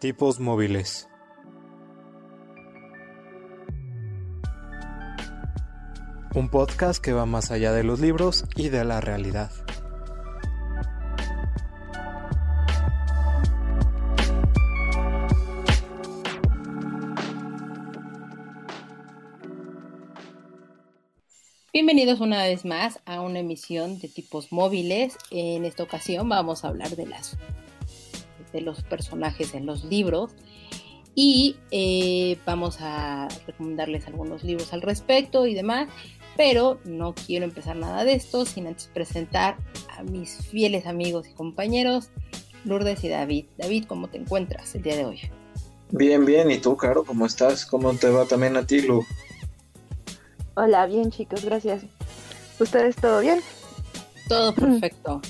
Tipos móviles. Un podcast que va más allá de los libros y de la realidad. Bienvenidos una vez más a una emisión de tipos móviles. En esta ocasión vamos a hablar de las de los personajes en los libros y eh, vamos a recomendarles algunos libros al respecto y demás, pero no quiero empezar nada de esto sin antes presentar a mis fieles amigos y compañeros, Lourdes y David. David, ¿cómo te encuentras el día de hoy? Bien, bien, ¿y tú, Caro? ¿Cómo estás? ¿Cómo te va también a ti, Lu? Hola, bien chicos, gracias. ¿Ustedes todo bien? Todo perfecto.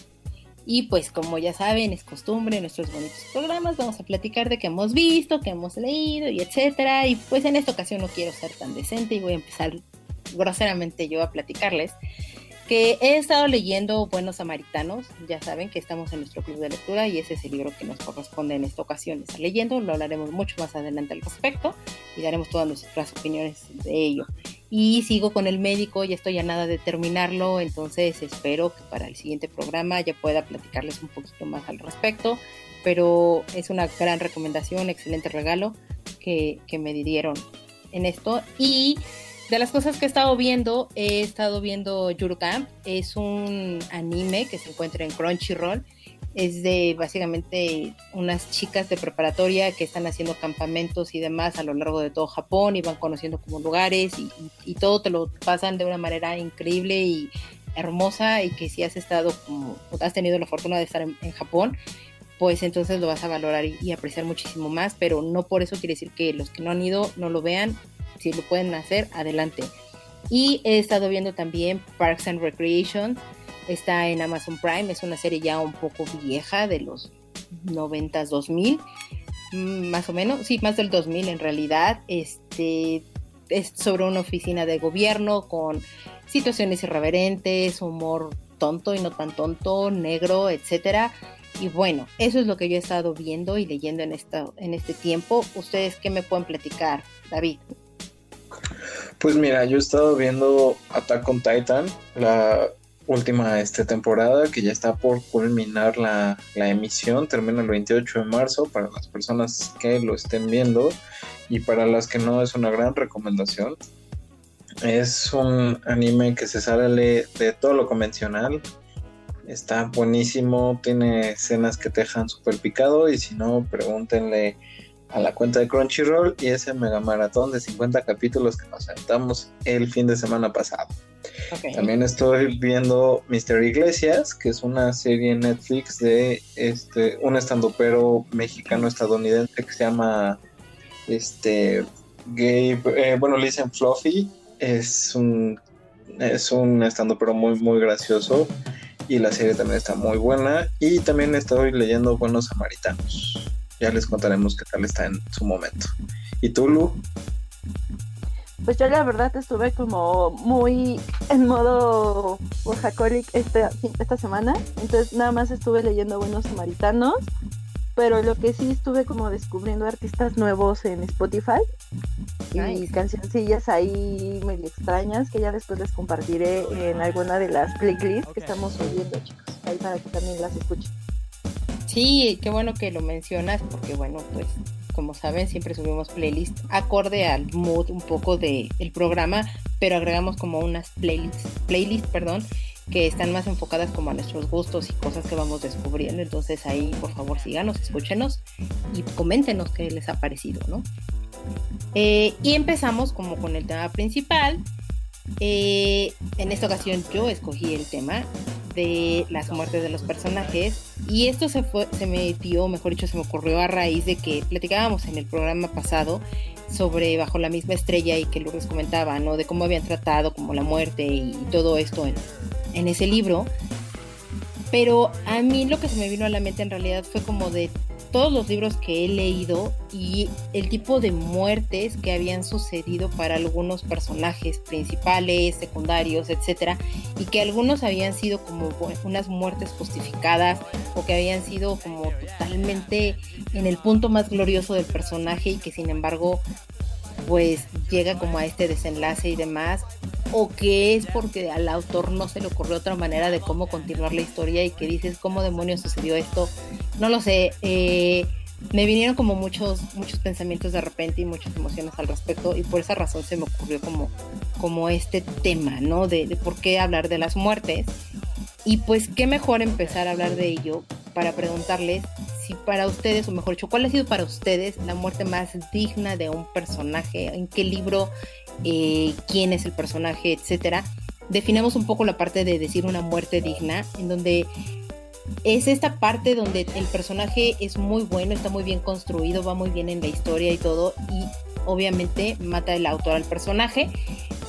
Y pues como ya saben, es costumbre en nuestros bonitos programas, vamos a platicar de qué hemos visto, qué hemos leído y etcétera. Y pues en esta ocasión no quiero ser tan decente y voy a empezar groseramente yo a platicarles que he estado leyendo Buenos Samaritanos, ya saben que estamos en nuestro club de lectura y ese es el libro que nos corresponde en esta ocasión estar leyendo, lo hablaremos mucho más adelante al respecto y daremos todas nuestras opiniones de ello. Y sigo con el médico, ya estoy a nada de terminarlo, entonces espero que para el siguiente programa ya pueda platicarles un poquito más al respecto, pero es una gran recomendación, excelente regalo que, que me dieron en esto y de las cosas que he estado viendo, he estado viendo Yuru. Es un anime que se encuentra en Crunchyroll. Es de básicamente unas chicas de preparatoria que están haciendo campamentos y demás a lo largo de todo Japón y van conociendo como lugares y, todo te lo pasan de una manera increíble y hermosa y que si has estado como, has tenido la fortuna de estar en, Japón, pues entonces lo vas a valorar y, y, apreciar muchísimo más, pero no por eso quiere decir que los que no han ido no lo vean, si lo pueden hacer, adelante. Y he estado viendo también Parks and Recreation, está en Amazon Prime, es una serie ya un poco vieja de los 90s, 2000, mm, más o menos, sí, más del 2000 en realidad. Este es sobre una oficina de gobierno con situaciones irreverentes, humor tonto y no tan tonto, negro, etcétera. Y bueno, eso es lo que yo he estado viendo y leyendo en, esta, en este tiempo. ¿Ustedes qué me pueden platicar, David? Pues mira, yo he estado viendo Attack on Titan, la última este, temporada que ya está por culminar la, emisión, termina el 28 de marzo para las personas que lo estén viendo y para las que no es una gran recomendación. Es un anime que se sale de todo lo convencional, está buenísimo, tiene escenas que te dejan súper picado y si no, pregúntenle a la cuenta de Crunchyroll y ese mega maratón de 50 capítulos que nos sentamos el fin de semana pasado. También estoy viendo Mister Iglesias, que es una serie en Netflix de este un estandopero mexicano estadounidense que se llama este Gabe, eh, bueno le dicen Fluffy, es un es un estandopero muy muy gracioso y la serie también está muy buena. Y también estoy leyendo Buenos Samaritanos ya les contaremos qué tal está en su momento. ¿Y tú, Lu? Pues yo la verdad estuve como muy en modo workaholic esta, esta semana, entonces nada más estuve leyendo Buenos Samaritanos, pero lo que sí estuve como descubriendo artistas nuevos en Spotify y cancioncillas ahí medio extrañas que ya después les compartiré en alguna de las playlists que estamos subiendo, chicos, ahí para que también las escuchen. Sí, qué bueno que lo mencionas porque bueno, pues como saben siempre subimos playlist acorde al mood un poco del el programa, pero agregamos como unas playlists, playlist, perdón, que están más enfocadas como a nuestros gustos y cosas que vamos descubriendo. Entonces ahí por favor síganos, escúchenos y coméntenos qué les ha parecido, ¿no? Eh, y empezamos como con el tema principal. Eh, en esta ocasión yo escogí el tema de las muertes de los personajes y esto se, fue, se me dio, mejor dicho, se me ocurrió a raíz de que platicábamos en el programa pasado sobre Bajo la misma estrella y que Lourdes comentaba, ¿no? De cómo habían tratado como la muerte y, todo esto en, en ese libro. Pero a mí lo que se me vino a la mente en realidad fue como de todos los libros que he leído y el tipo de muertes que habían sucedido para algunos personajes principales, secundarios, etcétera, y que algunos habían sido como unas muertes justificadas o que habían sido como totalmente en el punto más glorioso del personaje y que sin embargo pues llega como a este desenlace y demás, o que es porque al autor no se le ocurrió otra manera de cómo continuar la historia y que dices, ¿cómo demonios sucedió esto? No lo sé, eh, me vinieron como muchos, muchos pensamientos de repente y muchas emociones al respecto y por esa razón se me ocurrió como, como este tema, ¿no? De, de por qué hablar de las muertes. Y pues qué mejor empezar a hablar de ello para preguntarles si para ustedes, o mejor dicho, cuál ha sido para ustedes la muerte más digna de un personaje, en qué libro, eh, quién es el personaje, etcétera. Definamos un poco la parte de decir una muerte digna, en donde es esta parte donde el personaje es muy bueno, está muy bien construido, va muy bien en la historia y todo, y obviamente mata el autor al personaje,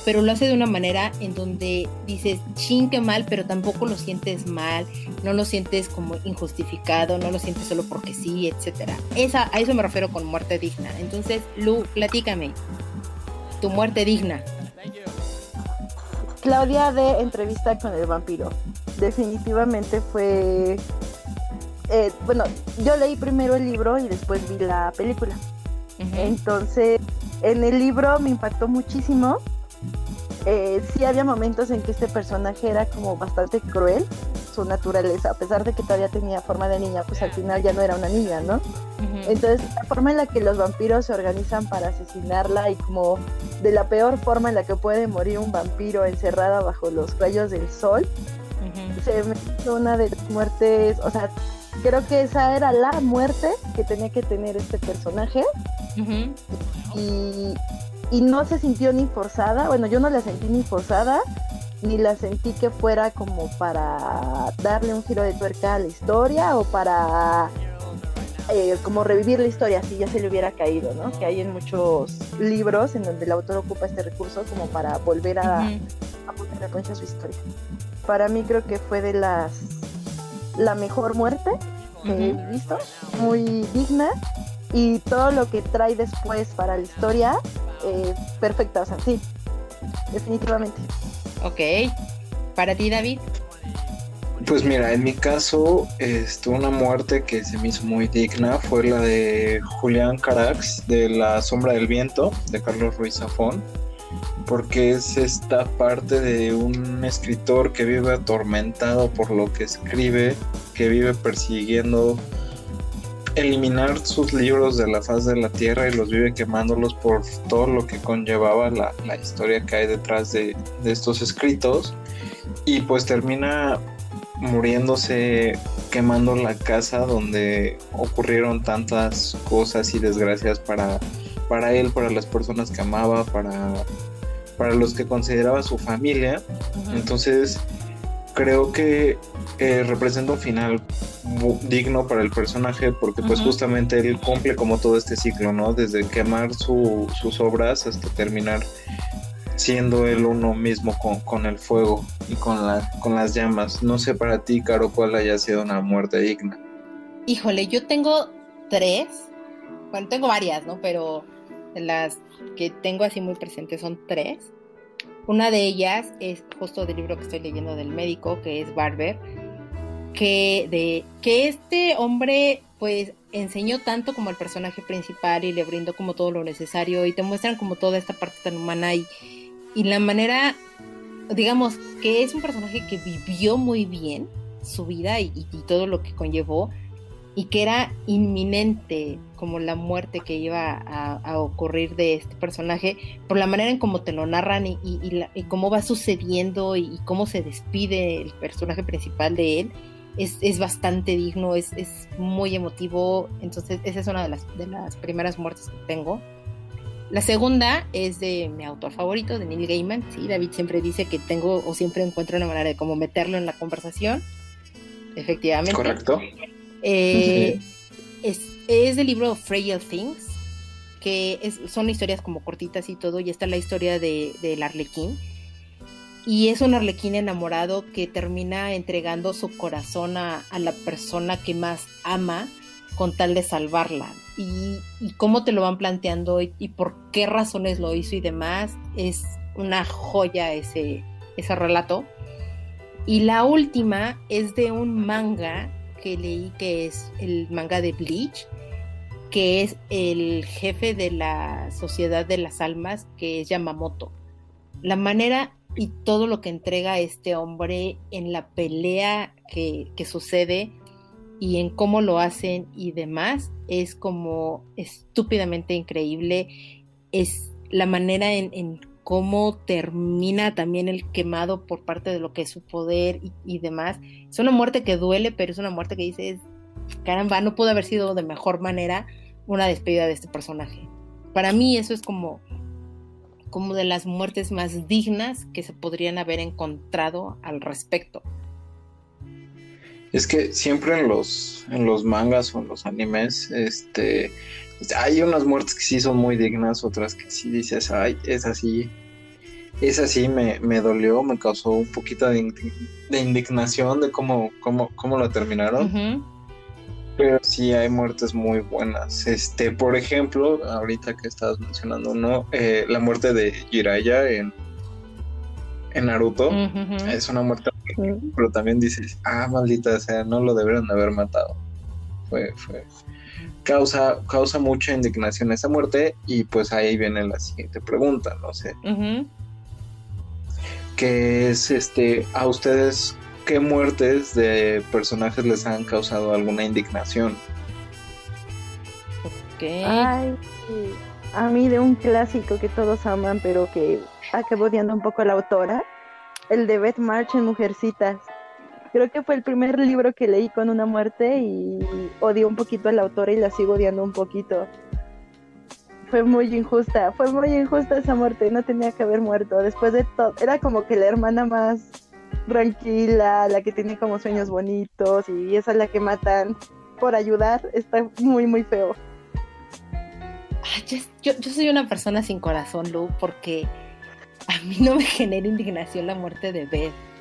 pero lo hace de una manera en donde dices, ching, qué mal, pero tampoco lo sientes mal, no lo sientes como injustificado, no lo sientes solo porque sí, etcétera. Esa, a eso me refiero con muerte digna. Entonces, Lu, platícame, tu muerte digna. Claudia de entrevista con el vampiro. Definitivamente fue... Eh, bueno, yo leí primero el libro y después vi la película. Entonces, en el libro me impactó muchísimo eh, sí había momentos en que este personaje era como bastante cruel, su naturaleza, a pesar de que todavía tenía forma de niña, pues al final ya no era una niña, ¿no? Entonces, la forma en la que los vampiros se organizan para asesinarla y como de la peor forma en la que puede morir un vampiro encerrada bajo los rayos del sol, se me hizo una de las muertes, o sea, creo que esa era la muerte que tenía que tener este personaje. Y y no se sintió ni forzada, bueno, yo no la sentí ni forzada, ni la sentí que fuera como para darle un giro de tuerca a la historia o para eh, como revivir la historia si ya se le hubiera caído, ¿no? Que hay en muchos libros en donde el autor ocupa este recurso como para volver a, poner a concha su historia. Para mí creo que fue de las la mejor muerte que he visto, muy digna y todo lo que trae después para la historia eh, perfecta, o sea, sí, definitivamente. Ok, para ti David. Pues mira, en mi caso, este, una muerte que se me hizo muy digna fue la de Julián Carax de La Sombra del Viento, de Carlos Ruiz Zafón, porque es esta parte de un escritor que vive atormentado por lo que escribe, que vive persiguiendo eliminar sus libros de la faz de la tierra y los vive quemándolos por todo lo que conllevaba la, historia que hay detrás de, estos escritos y pues termina muriéndose quemando la casa donde ocurrieron tantas cosas y desgracias para, para él, para las personas que amaba, para, para los que consideraba su familia. Entonces creo que eh, representa un final digno para el personaje porque pues justamente él cumple como todo este ciclo, ¿no? Desde quemar sus obras hasta terminar siendo él uno mismo con, el fuego y con, la, con las llamas. No sé para ti, Caro, cuál haya sido una muerte digna. Híjole, yo tengo tres, bueno, tengo varias, ¿no? Pero las que tengo así muy presentes son tres. Una de ellas es justo del libro que estoy leyendo del médico, que es Barber, que, de, que este hombre pues enseñó tanto como el personaje principal y le brindó como todo lo necesario y te muestran como toda esta parte tan humana y, y la manera, digamos, que es un personaje que vivió muy bien su vida y todo lo que conllevó y que era inminente como la muerte que iba a, ocurrir de este personaje por la manera en cómo te lo narran y, cómo va sucediendo y, cómo se despide el personaje principal de él es, es bastante digno, es, es, muy emotivo, entonces esa es una de las, de las primeras muertes que tengo. La segunda es de mi autor favorito, de Neil Gaiman. Sí, David siempre dice que tengo o siempre encuentro una manera de cómo meterlo en la conversación. Efectivamente. Correcto. Eh, es, es, del libro Frail Things, que es, son historias como cortitas y todo, y está la historia de, del arlequín. Y es un arlequín enamorado que termina entregando su corazón a, a la persona que más ama con tal de salvarla. Y, cómo te lo van planteando y, por qué razones lo hizo y demás, es una joya ese, ese relato. Y la última es de un manga que leí que es el manga de Bleach, que es el jefe de la Sociedad de las Almas, que es Yamamoto. La manera y todo lo que entrega este hombre en la pelea que, que sucede y en cómo lo hacen y demás es como estúpidamente increíble. Es la manera en, cómo termina también el quemado por parte de lo que es su poder y, demás. Es una muerte que duele, pero es una muerte que dices, caramba, no pudo haber sido de mejor manera una despedida de este personaje. Para mí eso es como como de las muertes más dignas que se podrían haber encontrado al respecto. Es que siempre en los, en los mangas o en los animes, este, hay unas muertes que sí son muy dignas, otras que sí dices, ay, es así, es así, me, me dolió, me causó un poquito de, indignación de cómo, cómo, cómo lo terminaron. Pero sí hay muertes muy buenas. Este, por ejemplo, ahorita que estabas mencionando uno, eh, la muerte de Jiraiya en, en Naruto es una muerte pero también dices, ah, maldita sea, no lo deberían haber matado. Fue, fue. Causa, causa mucha indignación esa muerte, y pues ahí viene la siguiente pregunta, no sé. Que es este, a ustedes, ¿qué muertes de personajes les han causado alguna indignación? Ay, a mí de un clásico que todos aman, pero que acabo odiando un poco a la autora el de Beth March en Mujercitas. Creo que fue el primer libro que leí con una muerte y odié un poquito a la autora y la sigo odiando un poquito. Fue muy injusta, fue muy injusta esa muerte, no tenía que haber muerto. Después de todo, era como que la hermana más tranquila, la que tiene como sueños bonitos y esa es la que matan por ayudar, está muy, muy feo. yo, soy una persona sin corazón, Lu, porque a mí no me genera indignación la muerte de Beth.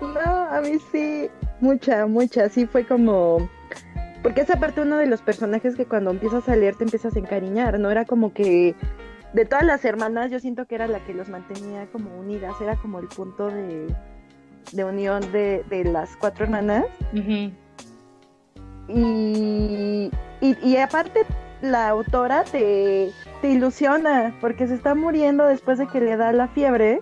No, a mí sí, mucha, mucha, sí fue como... Porque es aparte uno de los personajes que cuando empiezas a leer te empiezas a encariñar, ¿no? Era como que de todas las hermanas yo siento que era la que los mantenía como unidas, era como el punto de, de unión de, de, las cuatro hermanas. y, y, y aparte la autora te, te ilusiona porque se está muriendo después de que le da la fiebre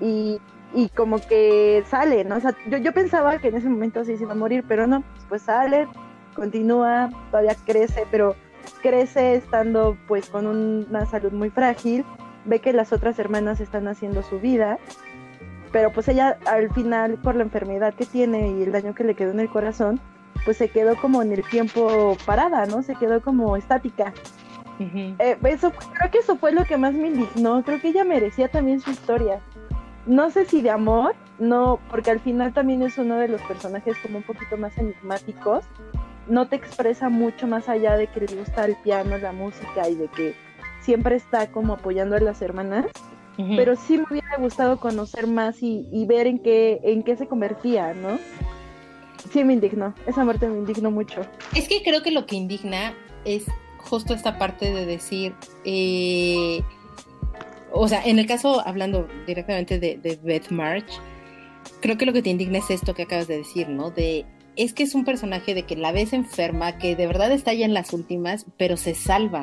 y, y, como que sale, ¿no? O sea, yo, yo pensaba que en ese momento sí se iba a morir, pero no, pues sale, continúa, todavía crece, pero crece estando pues con una salud muy frágil, ve que las otras hermanas están haciendo su vida, pero pues ella al final por la enfermedad que tiene y el daño que le quedó en el corazón, pues se quedó como en el tiempo parada, ¿no? Se quedó como estática. Eh, eso, creo que eso fue lo que más me indignó. Creo que ella merecía también su historia. No sé si de amor, no, porque al final también es uno de los personajes como un poquito más enigmáticos. No te expresa mucho más allá de que le gusta el piano, la música y de que siempre está como apoyando a las hermanas. Pero sí me hubiera gustado conocer más y, y, ver en qué, en qué se convertía, ¿no? Sí, me indignó. Esa muerte me indignó mucho. Es que creo que lo que indigna es justo esta parte de decir, eh, o sea, en el caso, hablando directamente de, Beth March, creo que lo que te indigna es esto que acabas de decir, ¿no? De, es que es un personaje de que la ves enferma, que de verdad está ya en las últimas, pero se salva.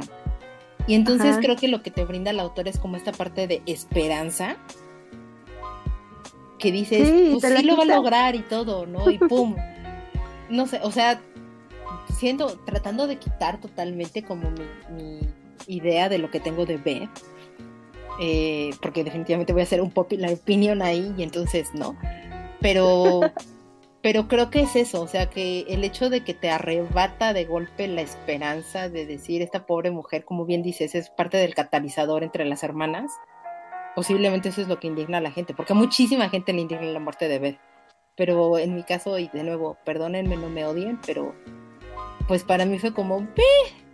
Y entonces creo que lo que te brinda el autor es como esta parte de esperanza, que dices, pues sí lo va a lograr y todo, ¿no? Y pum. no sé, o sea, siendo, tratando de quitar totalmente como mi, idea de lo que tengo de ver, eh, porque definitivamente voy a hacer un popular opinion ahí y entonces no, pero, pero creo que es eso, o sea que el hecho de que te arrebata de golpe la esperanza de decir esta pobre mujer, como bien dices, es parte del catalizador entre las hermanas, posiblemente eso es lo que indigna a la gente, porque a muchísima gente le indigna la muerte de Beth. Pero en mi caso, y de nuevo, perdónenme, no me odien, pero pues para mí fue como,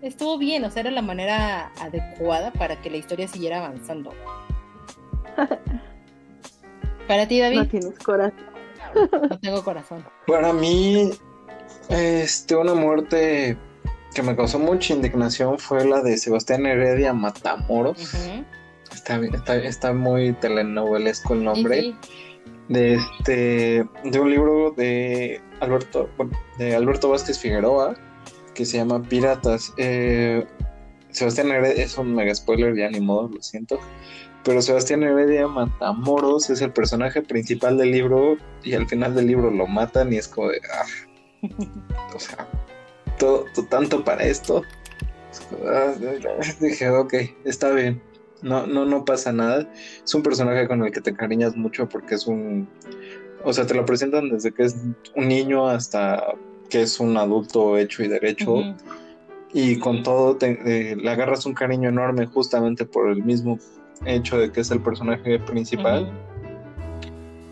estuvo bien, o sea, era la manera adecuada para que la historia siguiera avanzando. para ti, David. No tienes corazón. no tengo corazón. Para mí, Este, una muerte que me causó mucha indignación fue la de Sebastián Heredia Matamoros. está, está, está, muy telenovelesco el nombre. De este, de un libro de Alberto, de Alberto Vázquez Figueroa, que se llama Piratas. Eh, Sebastián Heredia es un mega spoiler, ya ni modo, lo siento. Pero Sebastián Heredia Matamoros es el personaje principal del libro y al final del libro lo matan y es como de. Ah, o sea, todo, tanto para esto. Ah, dije, ok, está bien. No, no, no pasa nada. Es un personaje con el que te cariñas mucho porque es un. O sea, te lo presentan desde que es un niño hasta que es un adulto hecho y derecho. Y con todo eh, le agarras un cariño enorme justamente por el mismo hecho de que es el personaje principal.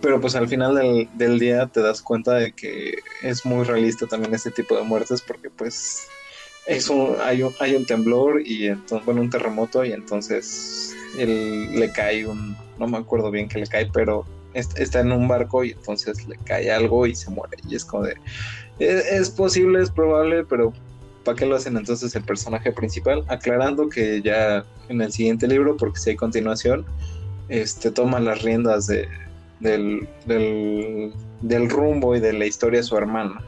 Pero pues al final del, día te das cuenta de que es muy realista también este tipo de muertes porque pues es un, hay, un, hay un temblor y entonces, bueno, un terremoto y entonces él, le cae un, no me acuerdo bien que le cae, pero está en un barco y entonces le cae algo y se muere. Y es como de, es, posible, es probable, pero ¿para qué lo hacen entonces el personaje principal? Aclarando que ya en el siguiente libro, porque si hay continuación, este toma las riendas de, del, del, rumbo y de la historia de su hermano.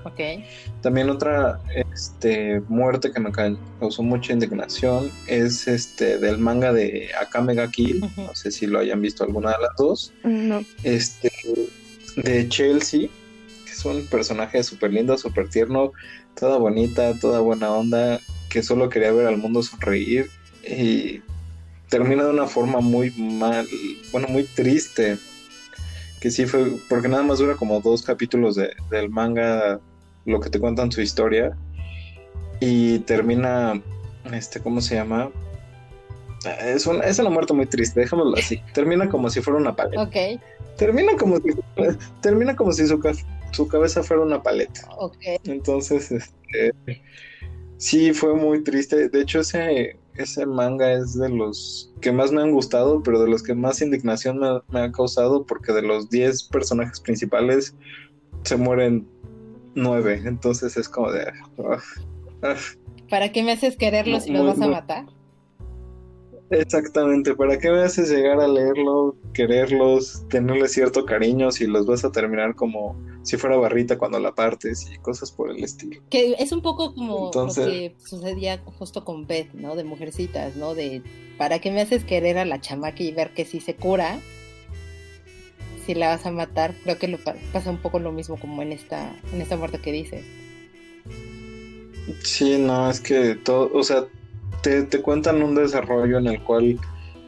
También otra este, muerte que me causó mucha indignación es este del manga de Akame ga Kill, no sé si lo hayan visto alguna de las dos. No. Este de Chelsea, es un personaje súper lindo, súper tierno, toda bonita, toda buena onda, que solo quería ver al mundo sonreír y termina de una forma muy mal, bueno, muy triste que sí fue, porque nada más dura como dos capítulos de, del manga, lo que te cuentan su historia, y termina, este, ¿cómo se llama? Es una, es una muerte muy triste, déjamelo así. Termina como si fuera una paleta. Ok. Termina como si, termina como si su, su cabeza fuera una paleta. Entonces, este, sí, fue muy triste. De hecho, ese, ese manga es de los que más me han gustado, pero de los que más indignación me, ha causado, porque de los 10 personajes principales se mueren 9. Entonces es como de. Ah, ah. ¿Para qué me haces quererlos si los vas a matar? Exactamente, ¿para qué me haces llegar a leerlo, quererlos, tenerle cierto cariño si los vas a terminar como si fuera barrita cuando la partes y cosas por el estilo? Que es un poco como lo que sucedía justo con Beth, ¿no? De mujercitas, ¿no? De ¿para qué me haces querer a la chamaca y ver que si se cura? Si la vas a matar, creo que lo pasa un poco lo mismo como en esta, en esta muerte que dices. Sí, no, es que todo, o sea, te, cuentan un desarrollo en el cual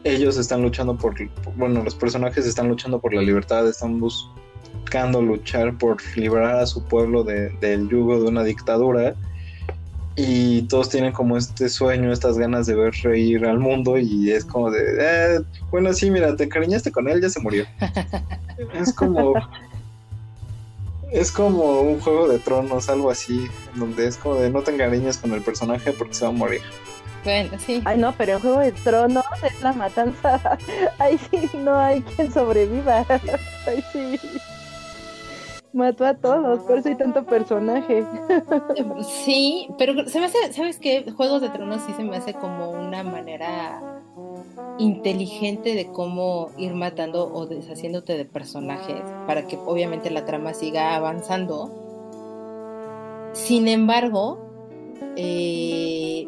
ellos están luchando por, bueno, los personajes están luchando por la libertad, están buscando luchar por liberar a su pueblo del yugo de una dictadura y todos tienen como este sueño, estas ganas de ver reír al mundo y es como de, eh, bueno, sí, mira, te encariñaste con él, ya se murió. es como... Es como un juego de tronos, algo así, donde es como de no te encariñes con el personaje porque se va a morir. Bueno, sí. Ay, no, pero en Juego de Tronos es la matanza. Ahí sí no hay quien sobreviva. Ahí sí. Mató a todos, por eso hay tanto personaje. Sí, pero se me hace, ¿sabes qué? Juegos de Tronos sí se me hace como una manera inteligente de cómo ir matando o deshaciéndote de personajes para que obviamente la trama siga avanzando. Sin embargo, eh,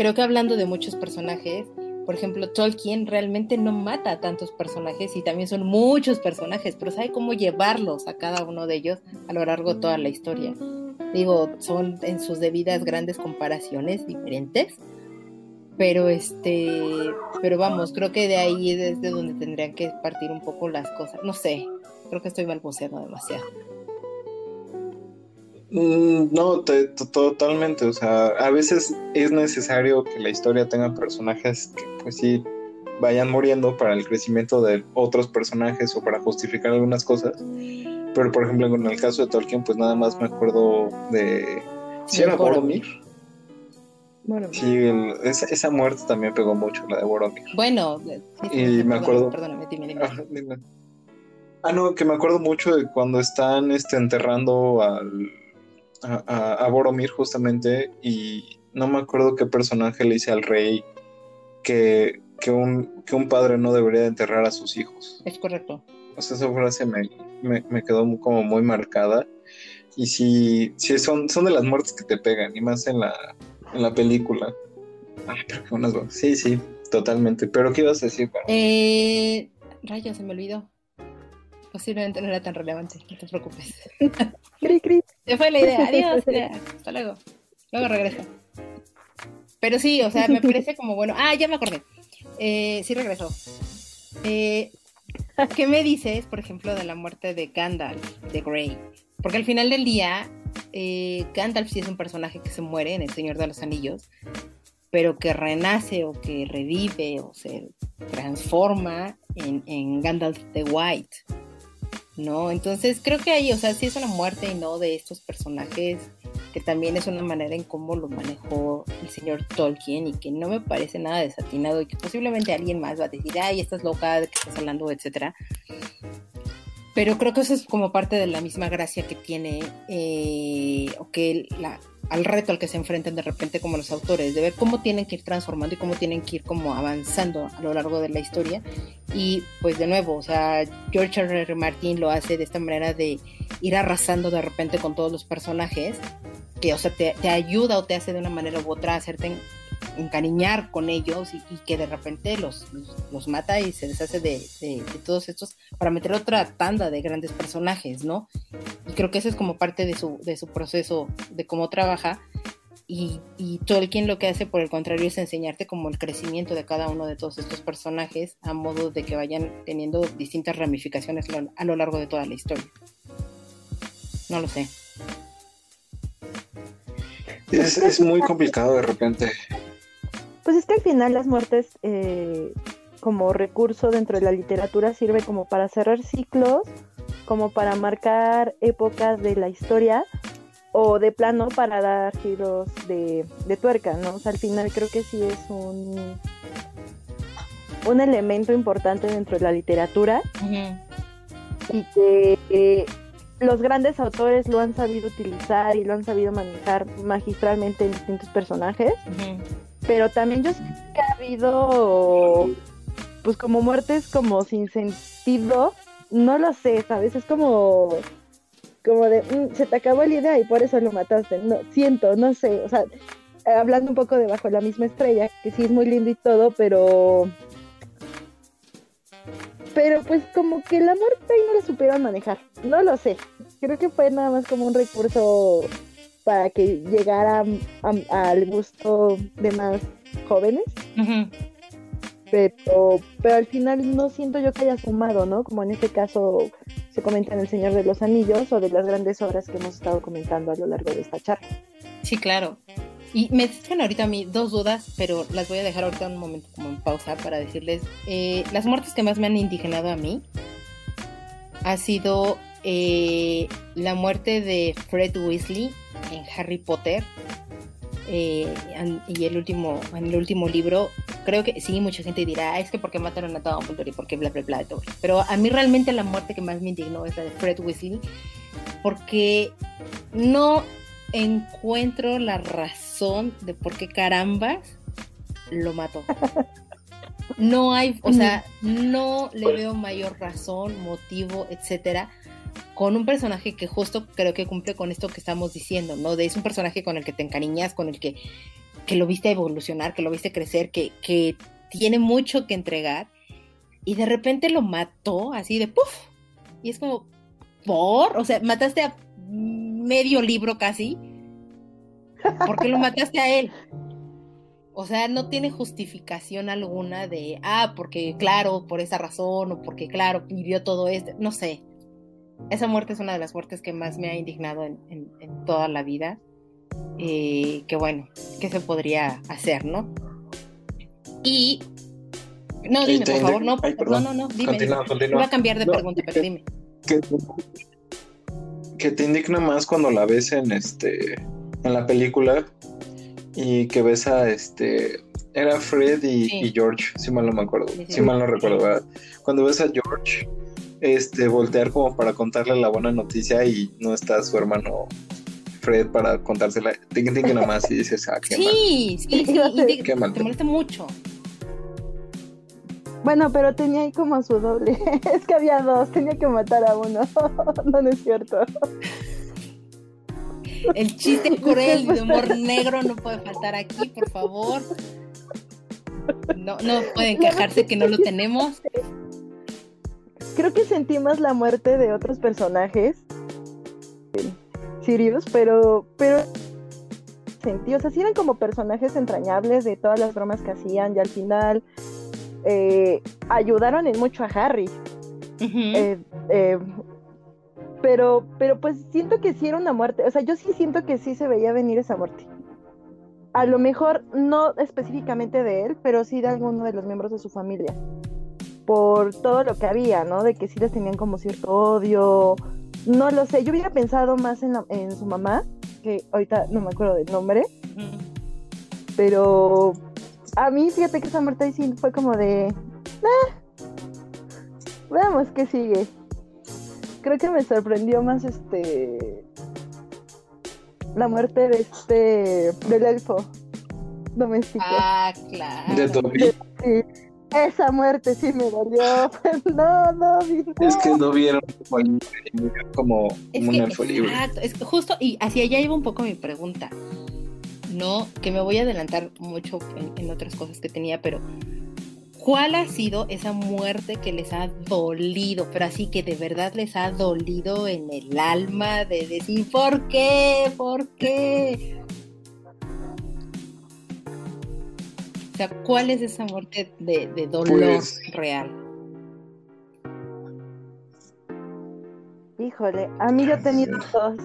creo que hablando de muchos personajes, por ejemplo, Tolkien realmente no mata a tantos personajes y también son muchos personajes, pero sabe cómo llevarlos a cada uno de ellos a lo largo de toda la historia. Digo, son en sus debidas grandes comparaciones diferentes, pero este, pero vamos, creo que de ahí es de donde tendrían que partir un poco las cosas. No sé, creo que estoy balbuceando demasiado. Mm, no, totalmente. O sea, a veces es necesario que la historia tenga personajes que, pues sí, vayan muriendo para el crecimiento de otros personajes o para justificar algunas cosas. Pero, por ejemplo, en el caso de Tolkien, pues nada más me acuerdo de. ¿Sí era Boromir? Sí, esa, muerte también pegó mucho, la de Boromir. Bueno, y me acuerdo. Perdóname, dime, Ah, no, que me acuerdo mucho de cuando están este, enterrando al a, Boromir justamente y no me acuerdo qué personaje le dice al rey que, que, un, que un padre no debería enterrar a sus hijos. Es correcto. O sea, esa frase me, me, quedó como muy marcada. Y sí, sí son, son de las muertes que te pegan, y más en la, en la película. Ay, pero qué buenas Sí, sí, totalmente. Pero ¿qué ibas a decir? Eh, rayo, se me olvidó. Posiblemente no era tan relevante, no te preocupes. Se fue la idea, adiós, hasta luego. Luego regreso. Pero sí, o sea, me parece como bueno. Ah, ya me acordé. Eh, sí regresó. Eh, ¿Qué me dices, por ejemplo, de la muerte de Gandalf, de Grey? Porque al final del día, eh, Gandalf sí es un personaje que se muere en El Señor de los Anillos, pero que renace o que revive o se transforma en, en Gandalf the White. ¿No? Entonces creo que ahí, o sea, sí es una muerte y no de estos personajes, que también es una manera en cómo lo manejó el señor Tolkien y que no me parece nada desatinado y que posiblemente alguien más va a decir, ay, estás loca, de qué estás hablando, etcétera. Pero creo que eso es como parte de la misma gracia que tiene, eh, o que la, al reto al que se enfrentan de repente como los autores, de ver cómo tienen que ir transformando y cómo tienen que ir como avanzando a lo largo de la historia. Y pues de nuevo, o sea, George R. R. Martin lo hace de esta manera de ir arrasando de repente con todos los personajes, que o sea, te, te ayuda o te hace de una manera u otra hacerte encariñar con ellos y, que de repente los, los, mata y se deshace de, todos estos para meter otra tanda de grandes personajes, ¿no? Y creo que eso es como parte de su, de su proceso, de cómo trabaja. Y, y Tolkien lo que hace, por el contrario, es enseñarte como el crecimiento de cada uno de todos estos personajes a modo de que vayan teniendo distintas ramificaciones a lo largo de toda la historia. No lo sé. Es, es muy complicado de repente pues es que al final las muertes eh, como recurso dentro de la literatura sirve como para cerrar ciclos, como para marcar épocas de la historia o de plano para dar giros de, tuerca, ¿no? O sea, al final creo que sí es un, un elemento importante dentro de la literatura. Y que eh, los grandes autores lo han sabido utilizar y lo han sabido manejar magistralmente en distintos personajes pero también yo sé que ha habido pues como muertes como sin sentido, no lo sé, ¿sabes? Es como como de mm, se te acabó la idea y por eso lo mataste. No, siento, no sé, o sea, hablando un poco de la misma estrella, que sí es muy lindo y todo, pero pero pues como que la muerte ahí no la supieron manejar. No lo sé. Creo que fue nada más como un recurso para que llegara al gusto de más jóvenes. pero, pero al final no siento yo que haya sumado, ¿no? Como en este caso se comenta en El Señor de los Anillos o de las grandes obras que hemos estado comentando a lo largo de esta charla. Sí, claro. Y me dicen ahorita a mí dos dudas, pero las voy a dejar ahorita un momento como en pausa para decirles. Eh, las muertes que más me han indignado a mí ha sido eh, la muerte de Fred Weasley en Harry Potter eh, y el último, en el último libro, creo que sí, mucha gente dirá, es que porque mataron a Dumbledore y porque bla, bla, bla, todo. Pero a mí realmente la muerte que más me indignó es la de Fred Weasley, porque no encuentro la razón de por qué carambas lo mató. No hay, o sea, no le veo mayor razón, motivo, etcétera, con un personaje que justo creo que cumple con esto que estamos diciendo, ¿no? De es un personaje con el que te encariñas, con el que, que lo viste evolucionar, que lo viste crecer, que, que tiene mucho que entregar, y de repente lo mató así de puff. Y es como, ¿por? O sea, mataste a medio libro casi. ¿Por qué lo mataste a él? O sea, no tiene justificación alguna de, ah, porque claro, por esa razón, o porque claro, vivió todo esto, no sé esa muerte es una de las muertes que más me ha indignado en, toda la vida. Y que bueno, ¿qué se podría hacer, no? Y. No, dime, por favor, no, no, no, no, dime. Voy a cambiar de pregunta, pero dime. Que, te indigna más cuando la ves en este en la película y que ves a este era Fred y, George, si mal no me acuerdo, si mal no recuerdo, Cuando ves a George este, voltear como para contarle la buena noticia y no está su hermano Fred para contársela. Tiki tiki nomás y dices, ah, qué Sí, sí, sí, y te, Qué mal. te molesta mucho. Bueno, pero tenía ahí como su doble. es que había dos, tenía que matar a uno. no, no es cierto. El chiste cruel de humor negro no puede faltar aquí, por favor. No, no pueden quejarse que no lo tenemos. Creo que sentí más la muerte de otros personajes. Sirius, pero, pero sentí, o sea, sí eran como personajes entrañables de todas las bromas que hacían y al final eh, ayudaron en mucho a Harry. Eh, eh, pero, pero pues siento que sí era una muerte. O sea, yo sí siento que sí se veía venir esa muerte. A lo mejor no específicamente de él, pero sí de alguno de los miembros de su familia. Por todo lo que había, ¿no? De que sí les tenían como cierto odio. No lo sé. Yo hubiera pensado más en, la- en su mamá, que ahorita no me acuerdo del nombre. Pero a mí, fíjate que esa muerte ahí sí fue como de. "Ah, veamos qué sigue. Creo que me sorprendió más este. La muerte de este. del elfo doméstico. Ah, claro. De Dobby. Sí, esa muerte sí me dolió. no, no, no. Es que no vieron como, Es un elfo libre. exacto, es que justo, y hacia allá iba un poco mi pregunta. No, que me voy a adelantar mucho en, en otras cosas que tenía, pero ¿cuál ha sido esa muerte que les ha dolido? Pero así que de verdad les ha dolido en el alma de decir, ¿por qué? ¿Por qué? Sea, ¿cuál es esa muerte de, de dolor Pues- real? Híjole, a mí yo he tenido dos.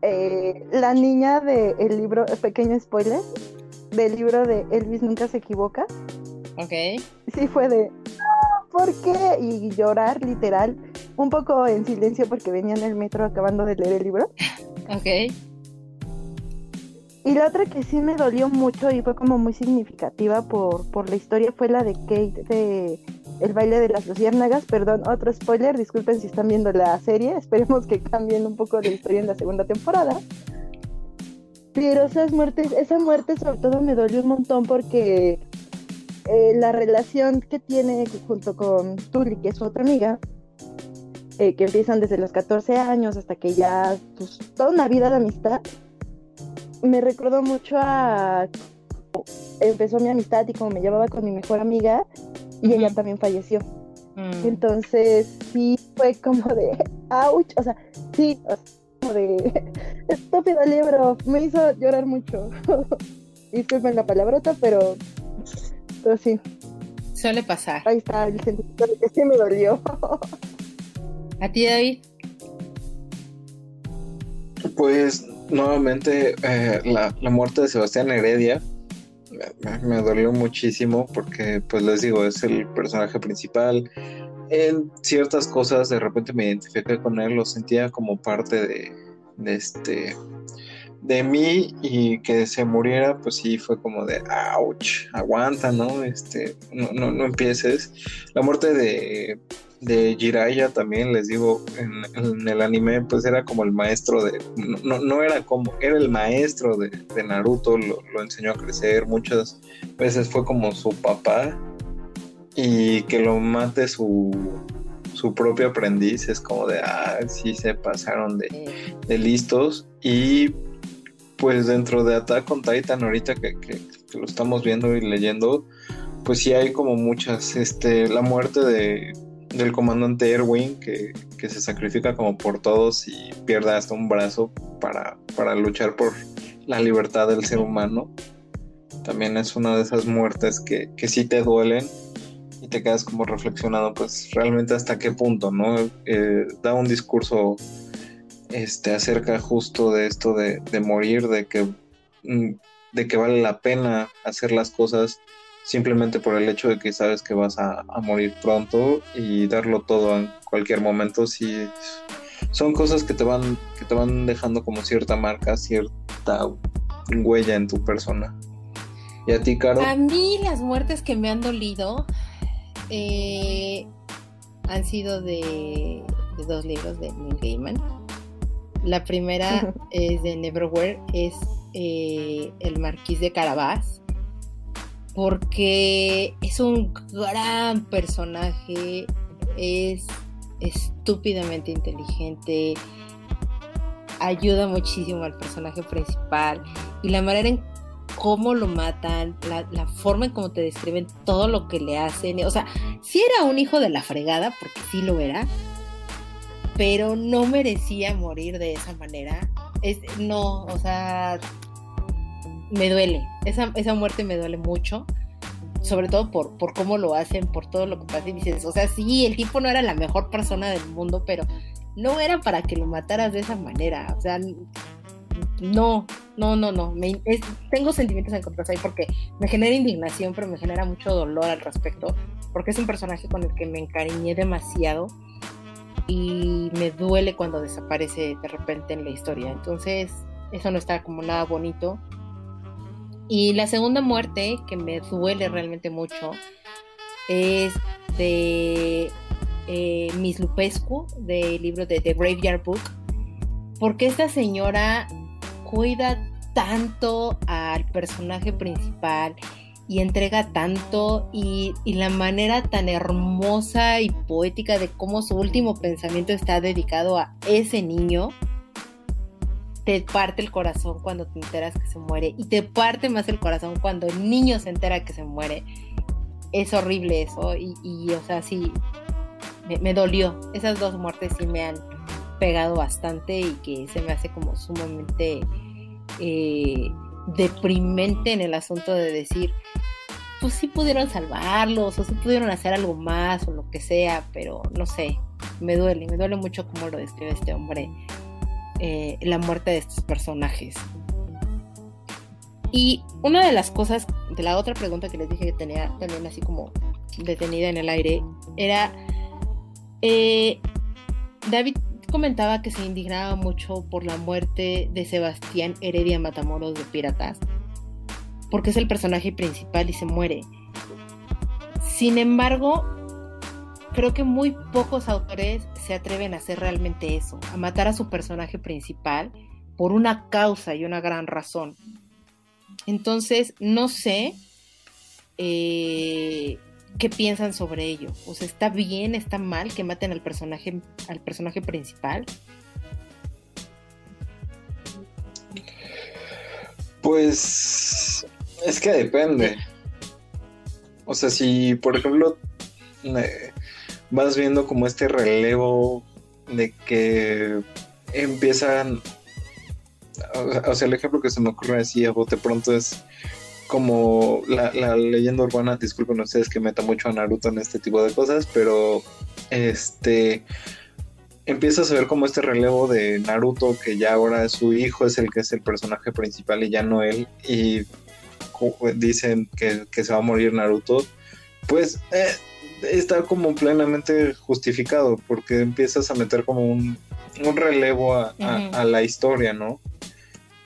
Eh, la niña del libro, pequeño spoiler, del libro de Elvis nunca se equivoca. Ok. sí fue de "No, ¿por qué? y llorar literal, un poco en silencio porque venía en el metro acabando de leer el libro. Ok. Y la otra que sí me dolió mucho y fue como muy significativa por, por la historia fue la de Kate de El baile de las luciérnagas, perdón, otro spoiler, disculpen si están viendo la serie, esperemos que cambien un poco la historia en la segunda temporada. Pero esas muertes, esa muerte sobre todo me dolió un montón porque eh, la relación que tiene junto con Tully, que es su otra amiga, eh, que empiezan desde los 14 años hasta que ya, pues, toda una vida de amistad, me recordó mucho a cómo empezó mi amistad y como me llevaba con mi mejor amiga y ella también falleció. Mm. Entonces sí fue como de ouch, o sea, sí, o sea, como de estúpido libro, me hizo llorar mucho. Disculpen la palabrota, pero, pero sí, Suele pasar. ahí está el sentimiento de que sí me dolió. ¿A ti, David? Pues nuevamente eh, la, la muerte de Sebastián Heredia me, dolió muchísimo porque pues les digo es el personaje principal. En ciertas cosas de repente me identifiqué con él lo sentía como parte de, de este de mí y que se muriera pues sí fue como de ouch aguanta no este no, no, no empieces. La muerte de de Jiraiya también, les digo, en, en el anime, pues era como el maestro de. No, no, era como, era el maestro de, de Naruto, lo, lo enseñó a crecer, muchas veces fue como su papá, y que lo mate su, su propio aprendiz, es como de, ah, sí se pasaron de, de listos, y pues dentro de Attack on Titan, ahorita que, que- que lo estamos viendo y leyendo, pues sí hay como muchas, este, la muerte de del comandante Erwin que, que se sacrifica como por todos y pierde hasta un brazo para, para luchar por la libertad del ser humano. También es una de esas muertes que, que sí te duelen y te quedas como reflexionado, pues realmente hasta qué punto, ¿no? Eh, da un discurso este, acerca justo de esto de, de morir, de que, mm, de que vale la pena hacer las cosas simplemente por el hecho de que sabes que vas a, a morir pronto y darlo todo en cualquier momento, sí son cosas que te van, que te van dejando como cierta marca, cierta huella en tu persona. ¿Y a ti, Caro? A mí las muertes que me han dolido eh, han sido de, de dos libros de Neil Gaiman. La primera es de Neverwhere, es eh, el Marquís de Carabás, porque es un gran personaje, es estúpidamente inteligente, ayuda muchísimo al personaje principal y la manera en cómo lo matan, la, forma en cómo te describen todo lo que le hacen. O sea, si era un hijo de la fregada, porque sí lo era, pero no merecía morir de esa manera. Es, no, o sea, me duele. Esa, esa muerte me duele mucho. Sobre todo por, por cómo lo hacen, por todo lo que pasa. Y dices, o sea, sí, el tipo no era la mejor persona del mundo, pero no era para que lo mataras de esa manera. O sea, no, no, no, no. tengo sentimientos encontrados ahí porque me genera indignación, pero me genera mucho dolor al respecto. Porque es un personaje con el que me encariñé demasiado y me duele cuando desaparece de repente en la historia. Entonces, eso no está como nada bonito. Y la segunda muerte, que me duele realmente mucho, es de eh, Miss Lupescu, del libro de The Graveyard Book, porque esta señora cuida tanto al personaje principal y entrega tanto y, la manera tan hermosa y poética de cómo su último pensamiento está dedicado a ese niño, te parte el corazón cuando te enteras que se muere y te parte más el corazón cuando el niño se entera que se muere. Es horrible eso y, o sea, sí, me, dolió. Esas dos muertes sí me han pegado bastante y que se me hace como sumamente eh, deprimente en el asunto de decir, pues sí pudieron salvarlos o sí pudieron hacer algo más o lo que sea, pero no sé, me duele, me duele mucho cómo lo describe este hombre, eh, la muerte de estos personajes. Y una de las cosas, de la otra pregunta que les dije que tenía también así como detenida en el aire, era eh, David comentaba que se indignaba mucho por la muerte de Sebastián Heredia Matamoros de Piratas, porque es el personaje principal y se muere. Sin embargo, creo que muy pocos autores se atreven a hacer realmente eso, a matar a su personaje principal por una causa y una gran razón. Entonces, no sé eh, qué piensan sobre ello. O sea, ¿está bien, está mal que maten al personaje, al personaje principal? Pues es que depende. O sea, si por ejemplo vas viendo como este relevo de que empiezan, o sea, el ejemplo que se me ocurre así a bote pronto es como la, leyenda urbana, disculpen ustedes que meta mucho a Naruto en este tipo de cosas, pero este empiezas a ver como este relevo de Naruto, que ya ahora su hijo es el que es el personaje principal y ya no él, y dicen que, se va a morir Naruto, pues eh, está como plenamente justificado, porque empiezas a meter como un, relevo a, la historia, ¿no?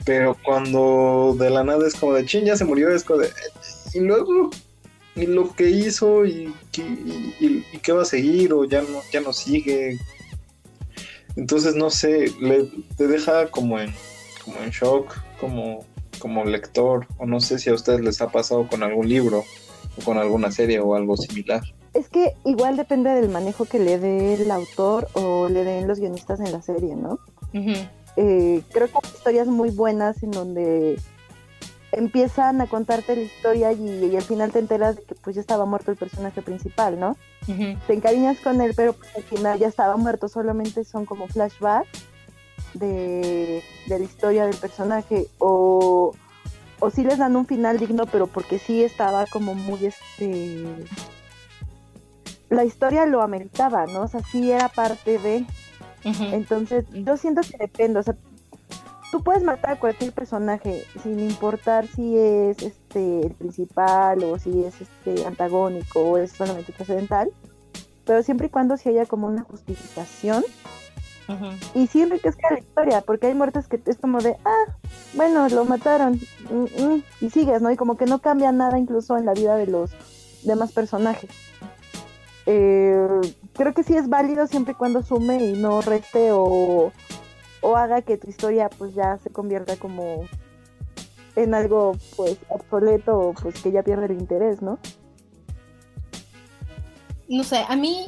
Pero cuando de la nada es como de chin, ya se murió, es como de. Y luego, y lo que hizo, y, y, qué va a seguir, o ya no, ya no sigue. Entonces, no sé, le, te deja como en, como en shock, como, como lector, o no sé si a ustedes les ha pasado con algún libro, o con alguna serie, o algo similar. Es que igual depende del manejo que le dé el autor o le den los guionistas en la serie, ¿no? Eh, creo que hay historias muy buenas en donde empiezan a contarte la historia y, al final te enteras de que pues ya estaba muerto el personaje principal, ¿no? Te encariñas con él, pero pues al final ya estaba muerto, solamente son como flashbacks de, de la historia del personaje o, o sí les dan un final digno, pero porque sí estaba como muy este... La historia lo ameritaba, ¿no? O sea, sí era parte de... Entonces, yo siento que depende, o sea, tú puedes matar a cualquier personaje sin importar si es este el principal o si es este antagónico o es solamente trascendental, pero siempre y cuando si haya como una justificación y sí enriquezca la historia, porque hay muertes que es como de, ah, bueno, lo mataron mm, mm", y sigues, ¿no? Y como que no cambia nada incluso en la vida de los demás personajes. Eh, creo que sí es válido siempre y cuando sume y no reste o, o haga que tu historia pues ya se convierta como en algo pues obsoleto pues que ya pierde el interés, ¿no? No sé, a mí,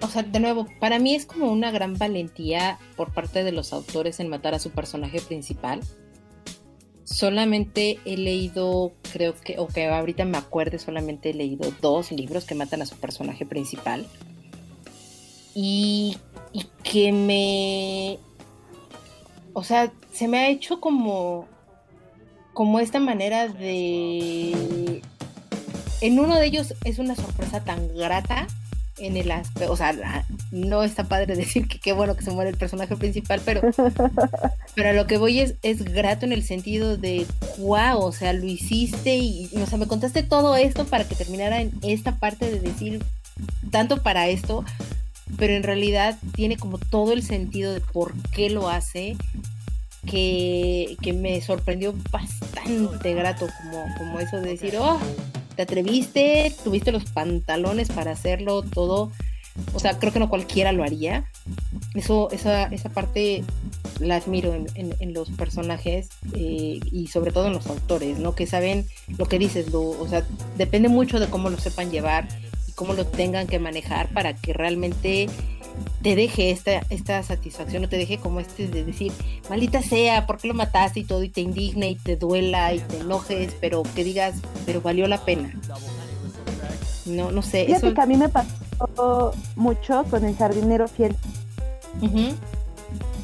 o sea, de nuevo, para mí es como una gran valentía por parte de los autores en matar a su personaje principal. Solamente he leído, creo que, o que ahorita me acuerde, solamente he leído dos libros que matan a su personaje principal. Y, y que me... O sea, se me ha hecho como como esta manera de... En uno de ellos es una sorpresa tan grata en el aspecto, o sea, no está padre decir que qué bueno que se muere el personaje principal, pero, pero a lo que voy es, es grato en el sentido de, wow, o sea, lo hiciste y, o sea, me contaste todo esto para que terminara en esta parte de decir tanto para esto, pero en realidad tiene como todo el sentido de por qué lo hace que, me sorprendió bastante grato, como, como eso de decir, oh, te atreviste, tuviste los pantalones para hacerlo todo. O sea, creo que no cualquiera lo haría. Eso, esa, esa parte la admiro en, los personajes eh, y sobre todo en los autores, ¿no? Que saben lo que dices, lo, o sea, depende mucho de cómo lo sepan llevar y cómo lo tengan que manejar para que realmente te deje esta, esta satisfacción, no te deje como este de decir, maldita sea, ¿por qué lo mataste y todo? Y te indigna y te duela y te enojes, pero que digas, pero valió la pena. No, no sé. Fíjate que a mí me pasó mucho con el jardinero fiel.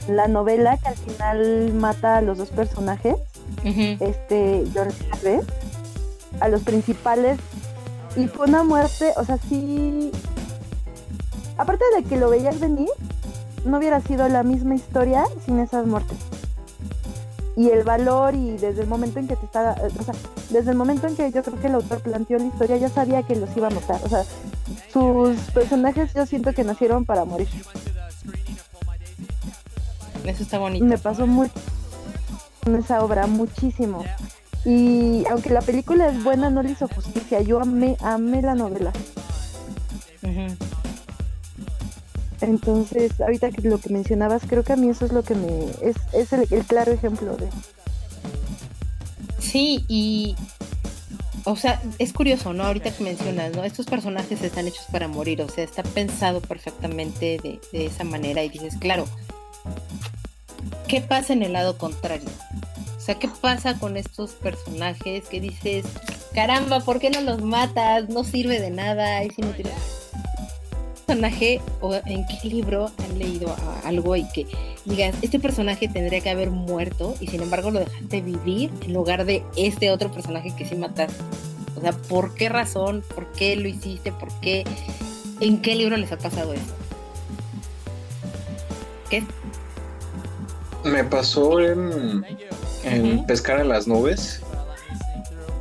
La novela que al final mata a los dos personajes, este George Harvey, a los principales, y fue una muerte, o sea, sí, aparte de que lo veías venir, no hubiera sido la misma historia sin esas muertes. Y el valor y desde el momento en que te está, o sea, desde el momento en que yo creo que el autor planteó la historia, ya sabía que los iba a matar. O sea, sus personajes yo siento que nacieron para morir. Eso está bonito. Me pasó mucho con esa obra, muchísimo. Y aunque la película es buena, no le hizo justicia. Yo amé, amé la novela. Entonces, ahorita que lo que mencionabas, creo que a mí eso es lo que me. es, es el, claro ejemplo de. Sí, y. O sea, es curioso, ¿no? Ahorita que mencionas, ¿no? Estos personajes están hechos para morir, o sea, está pensado perfectamente de, esa manera y dices, claro, ¿qué pasa en el lado contrario? O sea, ¿qué pasa con estos personajes que dices, caramba, ¿por qué no los matas? No sirve de nada, es inútil personaje o en qué libro han leído algo y que digas, este personaje tendría que haber muerto y sin embargo lo dejaste vivir en lugar de este otro personaje que sí mataste? O sea, ¿por qué razón? ¿Por qué lo hiciste? ¿Por qué? ¿En qué libro les ha pasado eso? ¿Qué? Me pasó en, en Pescar en las Nubes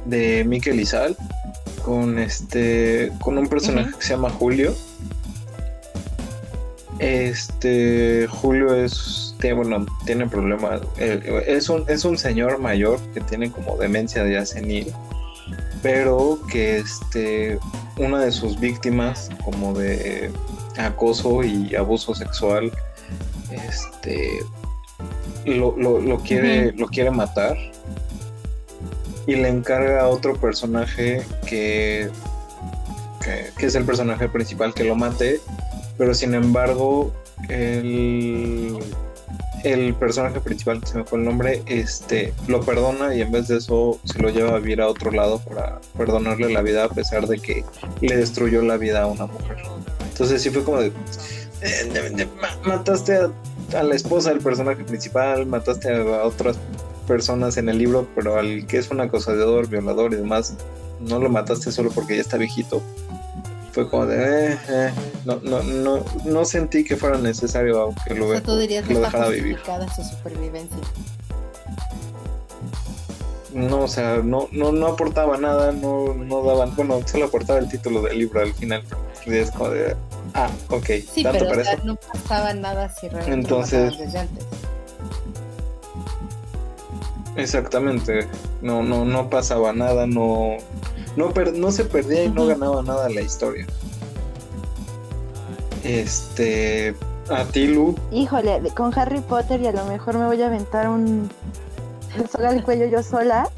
de Miquel Izal con este con un personaje que se llama Julio este Julio es tiene, bueno, tiene problemas. Eh, es un, es un señor mayor que tiene como demencia ya senil, pero que este una de sus víctimas como de acoso y abuso sexual este lo, quiere lo quiere matar y le encarga a otro personaje que, que es el personaje principal que lo mate pero sin embargo el, el personaje principal, que se me fue el nombre, este, lo perdona y en vez de eso se lo lleva a vivir a otro lado para perdonarle la vida a pesar de que le destruyó la vida a una mujer. Entonces sí fue como de, eh, mataste a, a, la esposa del personaje principal, mataste a, otras personas en el libro, pero al que es un acosador, violador y demás, no lo mataste solo porque ya está viejito fue como de, eh, eh, no, no, no, no sentí que fuera necesario que lo, o tú dirías que lo dejara vivir. su supervivencia. No, o sea, no, no, no aportaba nada, no, no daban, bueno, solo aportaba el título del libro al final. Y es como de, ah, ok, sí, tanto pero, para no pasaba nada si realmente Entonces, desde antes. Exactamente, no, no, no pasaba nada, no, no, no se perdía y no ganaba nada la historia. Este, A ti, Lu. Híjole, con Harry Potter y a lo mejor me voy a aventar un el soga al cuello yo sola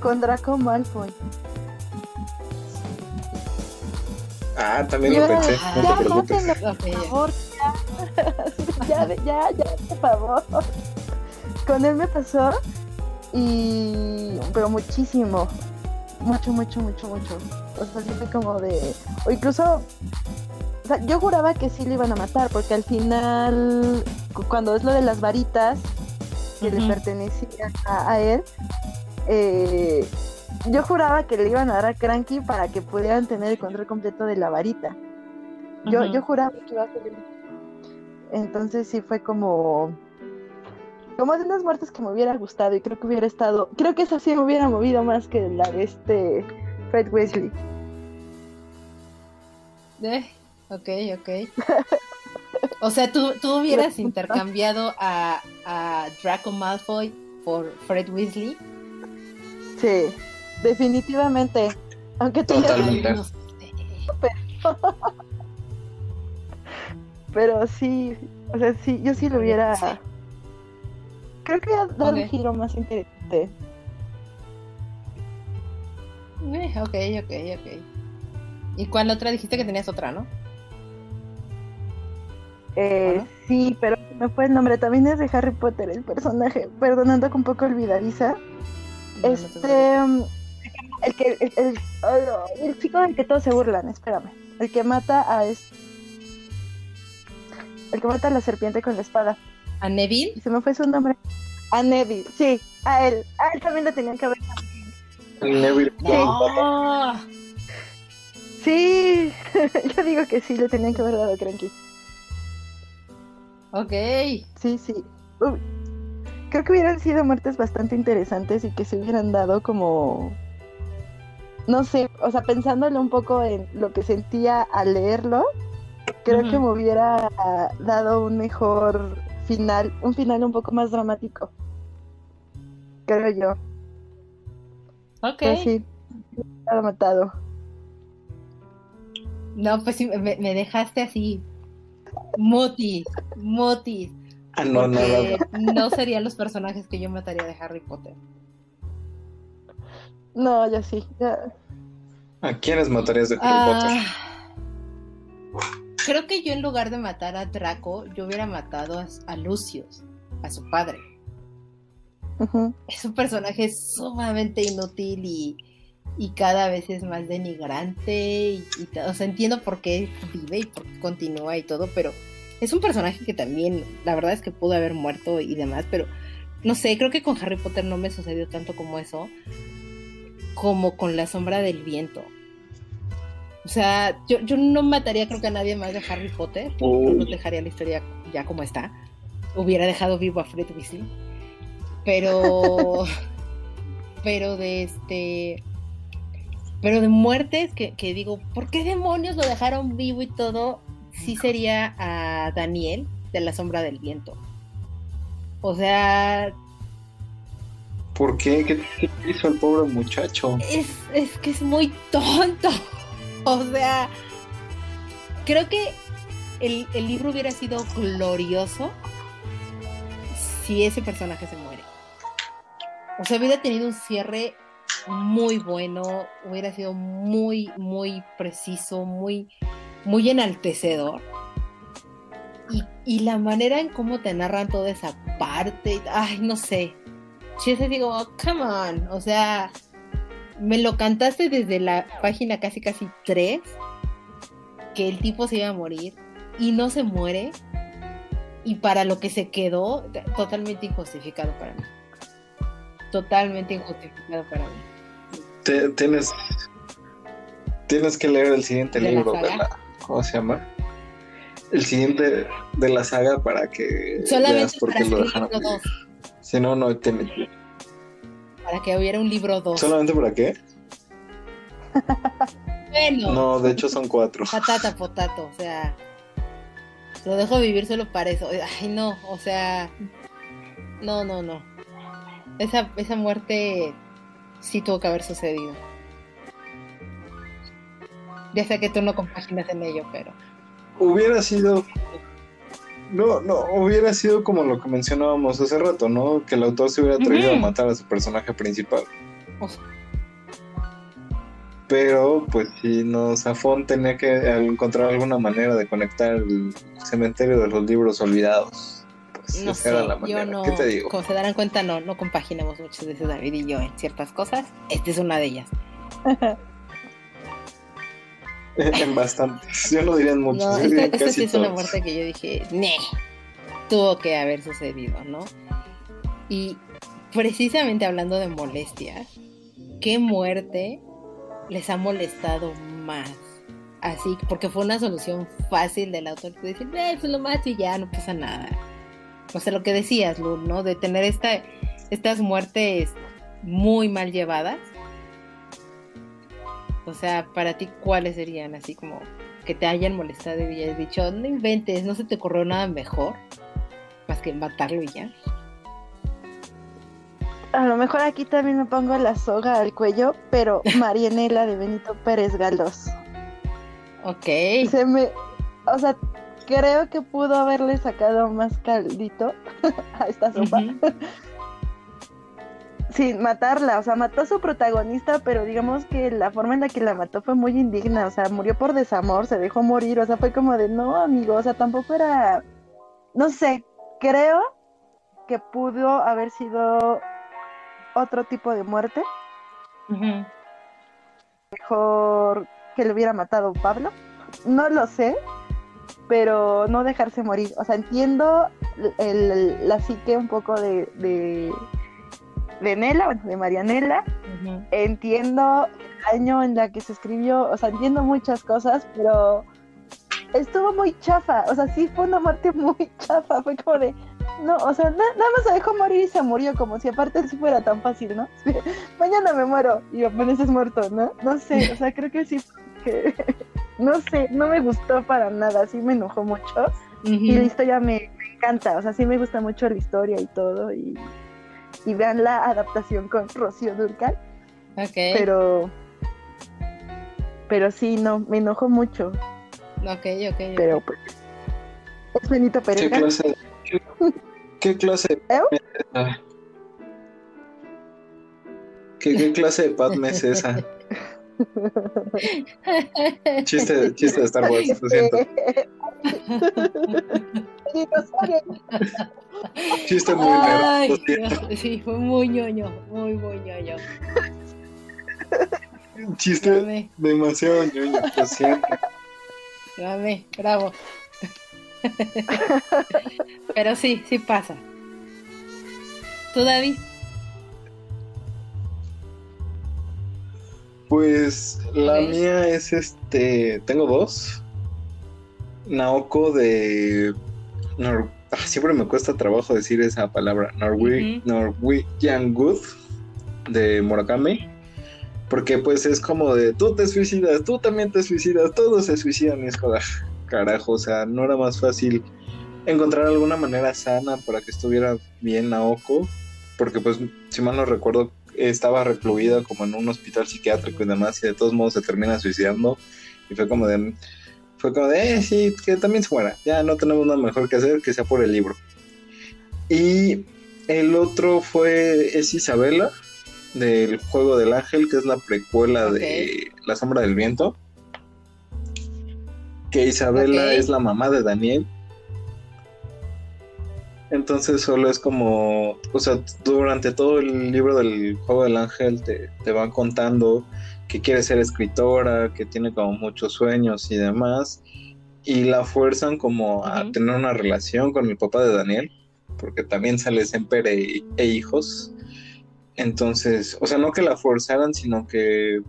con Draco Malfoy. Ah, también lo pensé, no ya, te preocupes. mátenlo, por ya. favor, ya. ya, ya, ya, por favor. Con él me pasó y pero muchísimo, mucho, mucho, mucho, mucho. O sea, sí fue como de, o incluso, o sea, yo juraba que sí lo iban a matar porque al final, cu- cuando es lo de las varitas que le pertenecía a, a él, eh, yo juraba que le iban a dar a Cranky para que pudieran tener el control completo de la varita. Yo, yo juraba que iba a ser. Entonces sí fue como. Como de unas muertes que me hubiera gustado y creo que hubiera estado. Creo que esa sí me hubiera movido más que la de este Fred Weasley. Eh, ok, ok. O sea, tú, tú hubieras intercambiado a, a Draco Malfoy por Fred Weasley. Sí, definitivamente. Aunque tú ya- Totalmente. No sé. Pero sí, o sea, sí, yo sí lo hubiera. Sí. Creo que ha dado Ok. un giro más interesante. Eh, ok, ok, ok. ¿Y cuál otra? Dijiste que tenías otra, ¿no? Eh. Sí, pero me fue el nombre. También es de Harry Potter el personaje. Perdonando que un poco olvidadiza. No, no te Este. El que. El, el- no, el chico del que todos se burlan, espérame. El que mata a es. El que mata a la serpiente con la espada. ¿A Neville? Se me fue su nombre. A Neville, sí, a él. A él también lo tenían que haber. Neville No. Sí, yo digo que sí, le tenían que haber dado a Cranky. Ok. Sí, sí. Uy, Creo que hubieran sido muertes bastante interesantes y que se hubieran dado como. No sé, o sea, pensándolo un poco en lo que sentía al leerlo, creo que me hubiera dado un mejor final, un final un poco más dramático. Creo yo. Ok. Pero sí, matado. No, pues sí, me, me dejaste así. Motis, motis. Ah, no, no, no. no serían los personajes que yo mataría de Harry Potter. No, ya sí. ya. ¿A quiénes matarías de Harry Ah, Potter? Creo que yo en lugar de matar a Draco, yo hubiera matado a, a Lucius, a su padre. Es un personaje sumamente inútil y, y cada vez es más denigrante. Y, y t- o sea, entiendo por qué vive y por qué continúa y todo, pero es un personaje que también, la verdad es que pudo haber muerto y demás, pero no sé, creo que con Harry Potter no me sucedió tanto como eso, como con la sombra del viento. O sea, yo, yo no mataría creo que a nadie más de Harry Potter, Uy. no dejaría la historia ya como está. Hubiera dejado vivo a Fred Weasley. Pero. pero de este. Pero de muertes que, que digo, ¿por qué demonios lo dejaron vivo y todo? Sí sería a Daniel de la sombra del viento. O sea, ¿Por qué? ¿Qué, qué hizo el pobre muchacho? es, es que es muy tonto. O sea, creo que el, el libro hubiera sido glorioso si ese personaje se muere. O sea, hubiera tenido un cierre muy bueno, hubiera sido muy, muy preciso, muy, muy enaltecedor. Y, y la manera en cómo te narran toda esa parte, ay, no sé. Yo te digo, oh, come on, o sea, me lo cantaste desde la página casi casi 3, que el tipo se iba a morir y no se muere. Y para lo que se quedó, totalmente injustificado para mí. Totalmente injustificado para mí. Te- tienes, tienes que leer el siguiente ¿De la libro de la. ¿Cómo se llama? El siguiente de la saga para que veas Solamente por para qué lo dejaron. libro 2. Si no, no tiene. Para que hubiera un libro 2. ¿Solamente para qué? Bueno, No, de hecho son cuatro. patata, potato, o sea. Lo dejo vivir solo para eso. Ay, no, o sea. No, no, no. Esa, esa muerte sí tuvo que haber sucedido. Ya sé que tú no compaginas en ello, pero. Hubiera sido. No, no, hubiera sido como lo que mencionábamos hace rato, ¿no? Que el autor se hubiera atrevido a matar a su personaje principal. O sea, Pero, pues, si no, Safón tenía que encontrar alguna manera de conectar el cementerio de los libros olvidados. Pues, no esa sé, era la yo no, ¿Qué te digo? como se darán cuenta, no, no compaginamos muchas veces David y yo en ciertas cosas. Esta es una de ellas. en bastantes. Yo no diría en muchos. No, yo esta, sí es una muerte que yo dije, ne, tuvo que haber sucedido, ¿no? Y precisamente hablando de molestia, ¿qué muerte les ha molestado más? Así, porque fue una solución fácil del autor que decir, eh, pues lo mato y ya, no pasa nada. O sea, lo que decías, Lu, ¿no? De tener esta, estas muertes muy mal llevadas. O sea, para ti, ¿cuáles serían? Así como que te hayan molestado y hayas dicho, no inventes, no se te ocurrió nada mejor más que matarlo y ya. A lo mejor aquí también me pongo la soga al cuello, pero Marianela de Benito Pérez Galdós. Ok. Se me, o sea, creo que pudo haberle sacado más caldito a esta sopa. Sin matarla. O sea, mató a su protagonista, pero digamos que la forma en la que la mató fue muy indigna. O sea, murió por desamor, se dejó morir. O sea, fue como de no, amigo. O sea, tampoco era, no sé, creo que pudo haber sido otro tipo de muerte. Mejor que le hubiera matado Pablo. No lo sé, pero no dejarse morir. O sea, entiendo el- el- la psique un poco de, de, de Nela, bueno, de Marianela. Entiendo el año en la que se escribió, o sea, entiendo muchas cosas, pero estuvo muy chafa. O sea, sí fue una muerte muy chafa. Fue como de, no, o sea, na- nada más se dejó morir y se murió, como si aparte sí fuera tan fácil, ¿no? Mañana me muero y amaneces muerto, ¿no? No sé, o sea, creo que sí, que, no sé, no me gustó para nada, sí me enojó mucho. Y la historia me, me encanta, o sea, sí me gusta mucho la historia y todo. Y, y vean la adaptación con Rocío Durcal, Ok. pero, pero sí, no, me enojó mucho. Ok, ok. ok. Pero pues, es Benito ¿Qué Pérez. clase qué, qué clase ¿Eh? Es esa? ¿Qué, qué clase de Padme es esa? Chiste, chiste de Star Wars, lo siento. Chiste muy nerd, Ay, lo siento. Dios, sí, fue muy ñoño, muy, muy ñoño. Chiste Dame, demasiado ñoño, lo siento. dame, bravo. Pero sí, sí pasa. ¿Tú, David? Pues la mía es este. Tengo dos. Naoko de. Nor- ah, siempre me cuesta trabajo decir esa palabra. Norwe- Ujú. Norwegian Good de Murakami. Porque pues es como de tú te suicidas, tú también te suicidas, todos se suicidan y es como, ah, carajo, o sea, no era más fácil encontrar alguna manera sana para que estuviera bien Naoko, porque pues si mal no recuerdo estaba recluida como en un hospital psiquiátrico y demás y de todos modos se termina suicidando. Y fue como de fue como de eh, sí que también se muera ya no tenemos nada mejor que hacer que sea por el libro y el otro fue es Isabela del juego del ángel que es la precuela de La sombra del viento que Isabela es la mamá de Daniel entonces solo es como, o sea, durante todo el libro del juego del ángel te, te van contando que quiere ser escritora, que tiene como muchos sueños y demás, y la fuerzan como a tener una relación con el papá de Daniel, porque también sale Semper e, e hijos. Entonces, o sea, no que la forzaran, sino que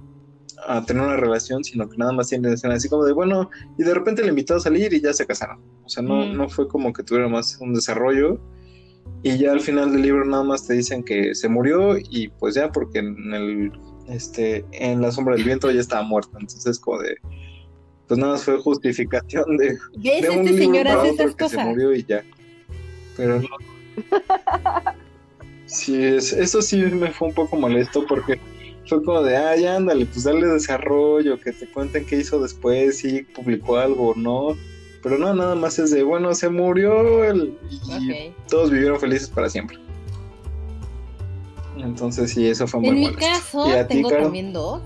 a tener una relación, sino que nada más tienen así como de, bueno, y de repente le invitó a salir y ya se casaron. O sea, no, Mm. no fue como que tuviera más un desarrollo. Y ya al final del libro nada más te dicen que se murió y pues ya porque en el este en la sombra del viento ya estaba muerta. Entonces como de pues nada más fue justificación de, ¿Ves? de un Este libro señor para hace esas que se murió y ya. Pero no. Sí, es, eso sí me fue un poco molesto porque fue como de, ah, ya ándale, pues dale desarrollo, que te cuenten qué hizo después, si publicó algo o no. Pero no, nada más es de, bueno, se murió el, y todos vivieron felices para siempre. Entonces sí, eso fue muy En mi caso, tengo también dos.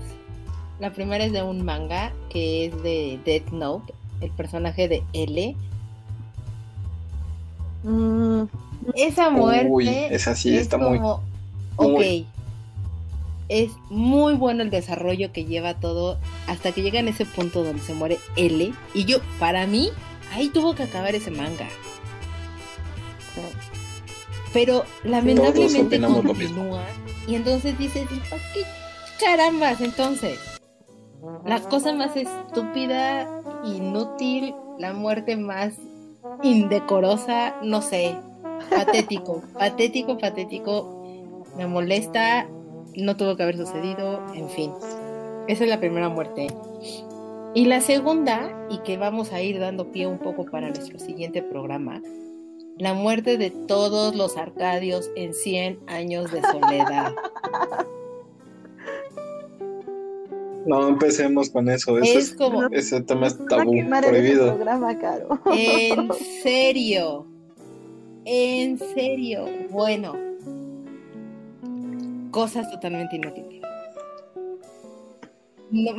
La primera es de un manga que es de Death Note, el personaje de L. Mm, esa muerte esa sí está como, muy, ok, es muy bueno el desarrollo que lleva todo hasta que llega en ese punto donde se muere L. Y yo, para mí, ahí tuvo que acabar ese manga. Pero lamentablemente continúa. Y entonces dices, qué carambas? Entonces, la cosa más estúpida, inútil, la muerte más indecorosa, no sé, patético, patético, patético, me molesta, no tuvo que haber sucedido, en fin. Esa es la primera muerte. Y la segunda, y que vamos a ir dando pie un poco para nuestro siguiente programa, la muerte de todos los arcadios en 100 años de soledad. No empecemos con eso. es, como. Ese tema es tabú, prohibido. En serio. En serio. Bueno. Cosas totalmente inútiles. No,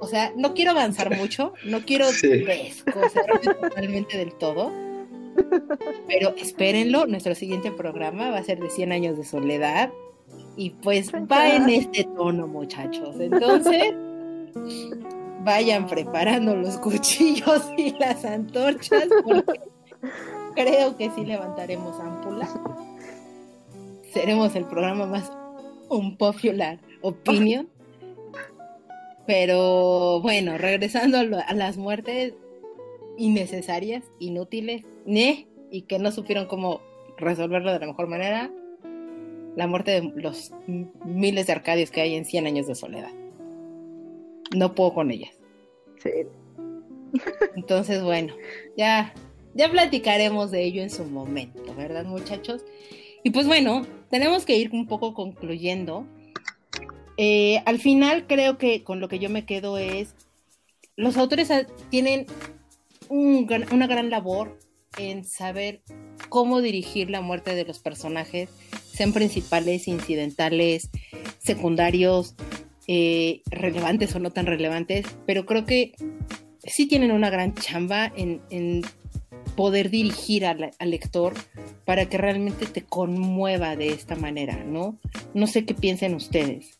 o sea, no quiero avanzar mucho. No quiero sí. totalmente del todo. Pero espérenlo. Nuestro siguiente programa va a ser de 100 años de soledad y pues va en este tono, muchachos. Entonces, vayan preparando los cuchillos y las antorchas porque creo que sí levantaremos ámpula. Seremos el programa más un popular opinion. Pero bueno, regresando a, las muertes innecesarias, inútiles, ¿ne? y que no supieron cómo resolverlo de la mejor manera, la muerte de los miles de arcadios que hay en 100 años de soledad. No puedo con ellas. Sí. Entonces, bueno, ya, ya platicaremos de ello en su momento, ¿verdad, muchachos? Y pues bueno, tenemos que ir un poco concluyendo. Eh, al final creo que con lo que yo me quedo es, los autores tienen una gran labor en saber cómo dirigir la muerte de los personajes, sean principales, incidentales, secundarios, eh, relevantes o no tan relevantes, pero creo que sí tienen una gran chamba en, poder dirigir al, al, lector para que realmente te conmueva de esta manera, ¿no? No sé qué piensen ustedes.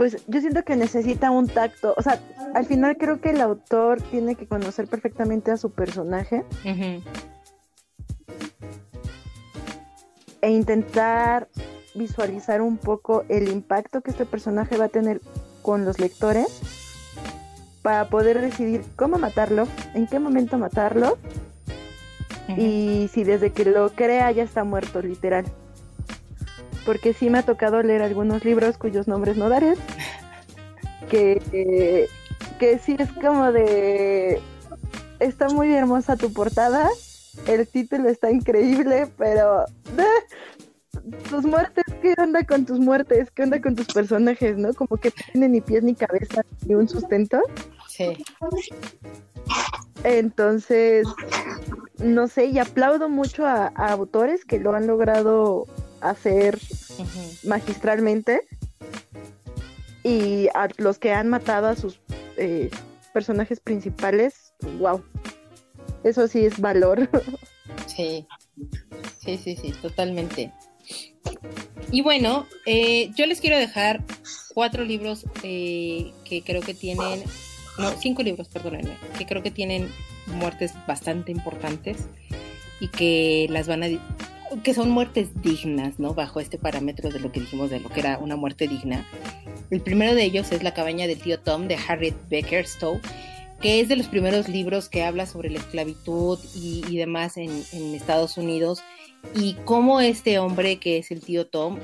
pues yo siento que necesita un tacto. O sea, al final creo que el autor tiene que conocer perfectamente a su personaje. E intentar visualizar un poco el impacto que este personaje va a tener con los lectores para poder decidir cómo matarlo, en qué momento matarlo y si desde que lo crea ya está muerto literal. Porque sí me ha tocado leer algunos libros cuyos nombres no daré, que, que sí es como de, está muy hermosa tu portada, el título está increíble, pero tus muertes, ¿qué onda con tus muertes? ¿Qué onda con tus personajes, no? Como que no tienen ni pies ni cabeza ni un sustento. Sí. Entonces, no sé, y aplaudo mucho a autores que lo han logrado hacer magistralmente y a los que han matado a sus eh, personajes principales, wow, eso sí es valor. Sí, sí, sí, sí, totalmente. Y bueno, eh, yo les quiero dejar cuatro libros eh, que creo que tienen, no, cinco libros, perdónenme, que creo que tienen muertes bastante importantes y que las van a que son muertes dignas, ¿no? Bajo este parámetro de lo que dijimos de lo que era una muerte digna. El primero de ellos es La cabaña del tío Tom de Harriet Becker Stowe, que es de los primeros libros que habla sobre la esclavitud y, demás en, en, Estados Unidos y cómo este hombre que es el tío Tom,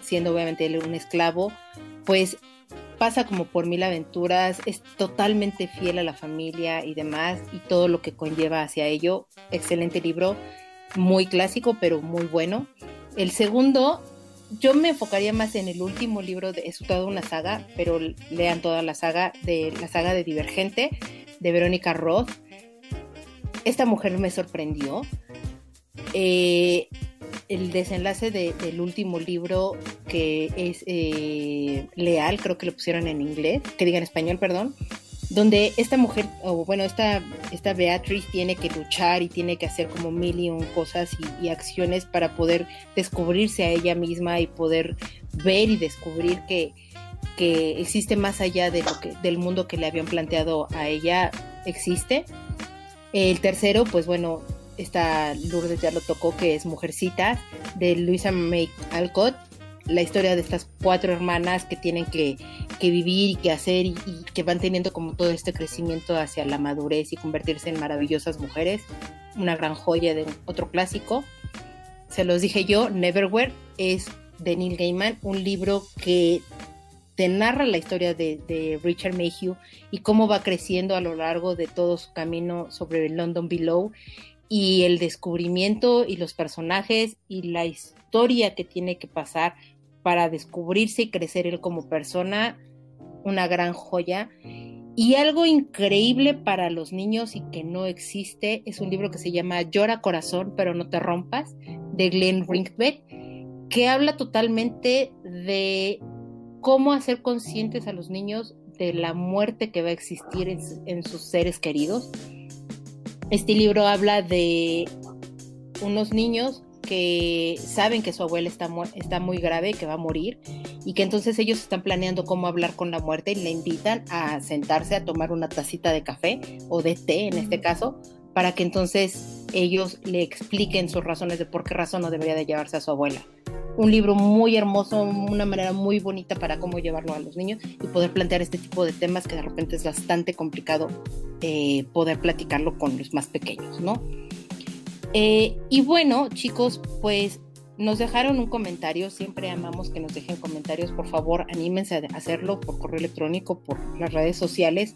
siendo obviamente él un esclavo, pues pasa como por mil aventuras, es totalmente fiel a la familia y demás y todo lo que conlleva hacia ello. Excelente libro muy clásico, pero muy bueno. El segundo yo me enfocaría más en el último libro, de, es toda una saga, pero lean toda la saga de la saga de Divergente de Verónica Roth. Esta mujer me sorprendió. Eh, el desenlace del último libro que es eh, Leal, creo que lo pusieron en inglés, que diga en español, perdón, donde esta mujer, o bueno, esta, esta Beatriz tiene que luchar y tiene que hacer como mil y un cosas y, acciones para poder descubrirse a ella misma y poder ver y descubrir que, que existe más allá de lo que, del mundo que le habían planteado a ella, existe. El tercero, pues bueno, esta Lourdes ya lo tocó, que es Mujercita, de Luisa May Alcott, la historia de estas cuatro hermanas que tienen que, vivir y que hacer y, que van teniendo como todo este crecimiento hacia la madurez y convertirse en maravillosas mujeres. Una gran joya de otro clásico. Se los dije yo, Neverwhere es de Neil Gaiman, un libro que te narra la historia de, de, Richard Mayhew y cómo va creciendo a lo largo de todo su camino sobre London Below y el descubrimiento y los personajes y la historia que tiene que pasar para descubrirse y crecer él como persona, una gran joya. Y algo increíble para los niños y que no existe es un libro que se llama Llora corazón, pero no te rompas, de Glenn Ringbeck, que habla totalmente de cómo hacer conscientes a los niños de la muerte que va a existir en, en sus seres queridos. Este libro habla de unos niños que saben que su abuela está, está muy grave, que va a morir, y que entonces ellos están planeando cómo hablar con la muerte y le invitan a sentarse a tomar una tacita de café o de té en este caso, para que entonces ellos le expliquen sus razones de por qué razón no debería de llevarse a su abuela. Un libro muy hermoso, una manera muy bonita para cómo llevarlo a los niños y poder plantear este tipo de temas que de repente es bastante complicado eh, poder platicarlo con los más pequeños, ¿no? Eh, y bueno, chicos, pues nos dejaron un comentario, siempre amamos que nos dejen comentarios, por favor anímense a hacerlo por correo electrónico, por las redes sociales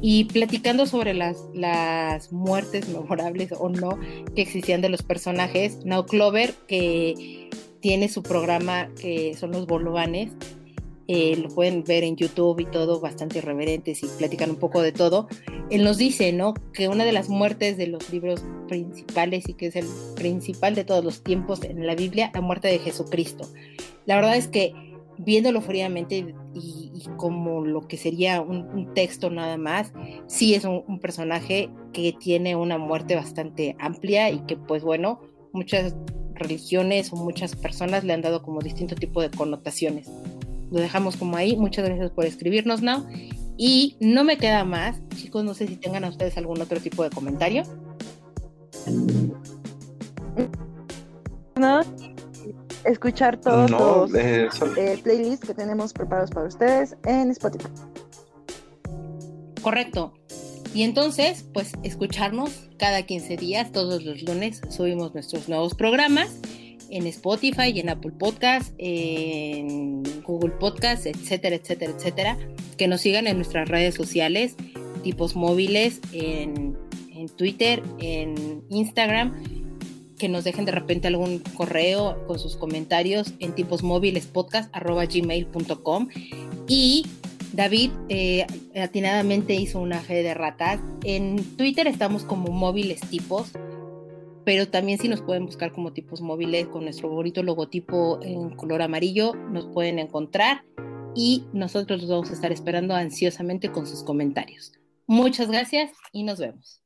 y platicando sobre las, las muertes memorables o no que existían de los personajes. Now Clover, que tiene su programa que son los Bolovanes, eh, lo pueden ver en YouTube y todo, bastante irreverentes y platican un poco de todo. Él nos dice, ¿no? Que una de las muertes de los libros principales y que es el principal de todos los tiempos en la Biblia, la muerte de Jesucristo. La verdad es que viéndolo fríamente y, como lo que sería un, texto nada más, sí es un, personaje que tiene una muerte bastante amplia y que pues bueno, muchas religiones o muchas personas le han dado como distinto tipo de connotaciones lo dejamos como ahí. Muchas gracias por escribirnos, Now. Y no me queda más, chicos, no sé si tengan a ustedes algún otro tipo de comentario. No, escuchar todos los eh, eh, playlists que tenemos preparados para ustedes en Spotify. Correcto. Y entonces, pues escucharnos cada 15 días, todos los lunes subimos nuestros nuevos programas en Spotify, en Apple Podcast, en Google Podcast, etcétera, etcétera, etcétera. Que nos sigan en nuestras redes sociales, tipos móviles, en, Twitter, en Instagram. Que nos dejen de repente algún correo con sus comentarios en tipos móviles podcast gmail.com. Y David eh, atinadamente hizo una fe de ratas. En Twitter estamos como móviles tipos pero también si nos pueden buscar como tipos móviles con nuestro bonito logotipo en color amarillo, nos pueden encontrar y nosotros los vamos a estar esperando ansiosamente con sus comentarios. Muchas gracias y nos vemos.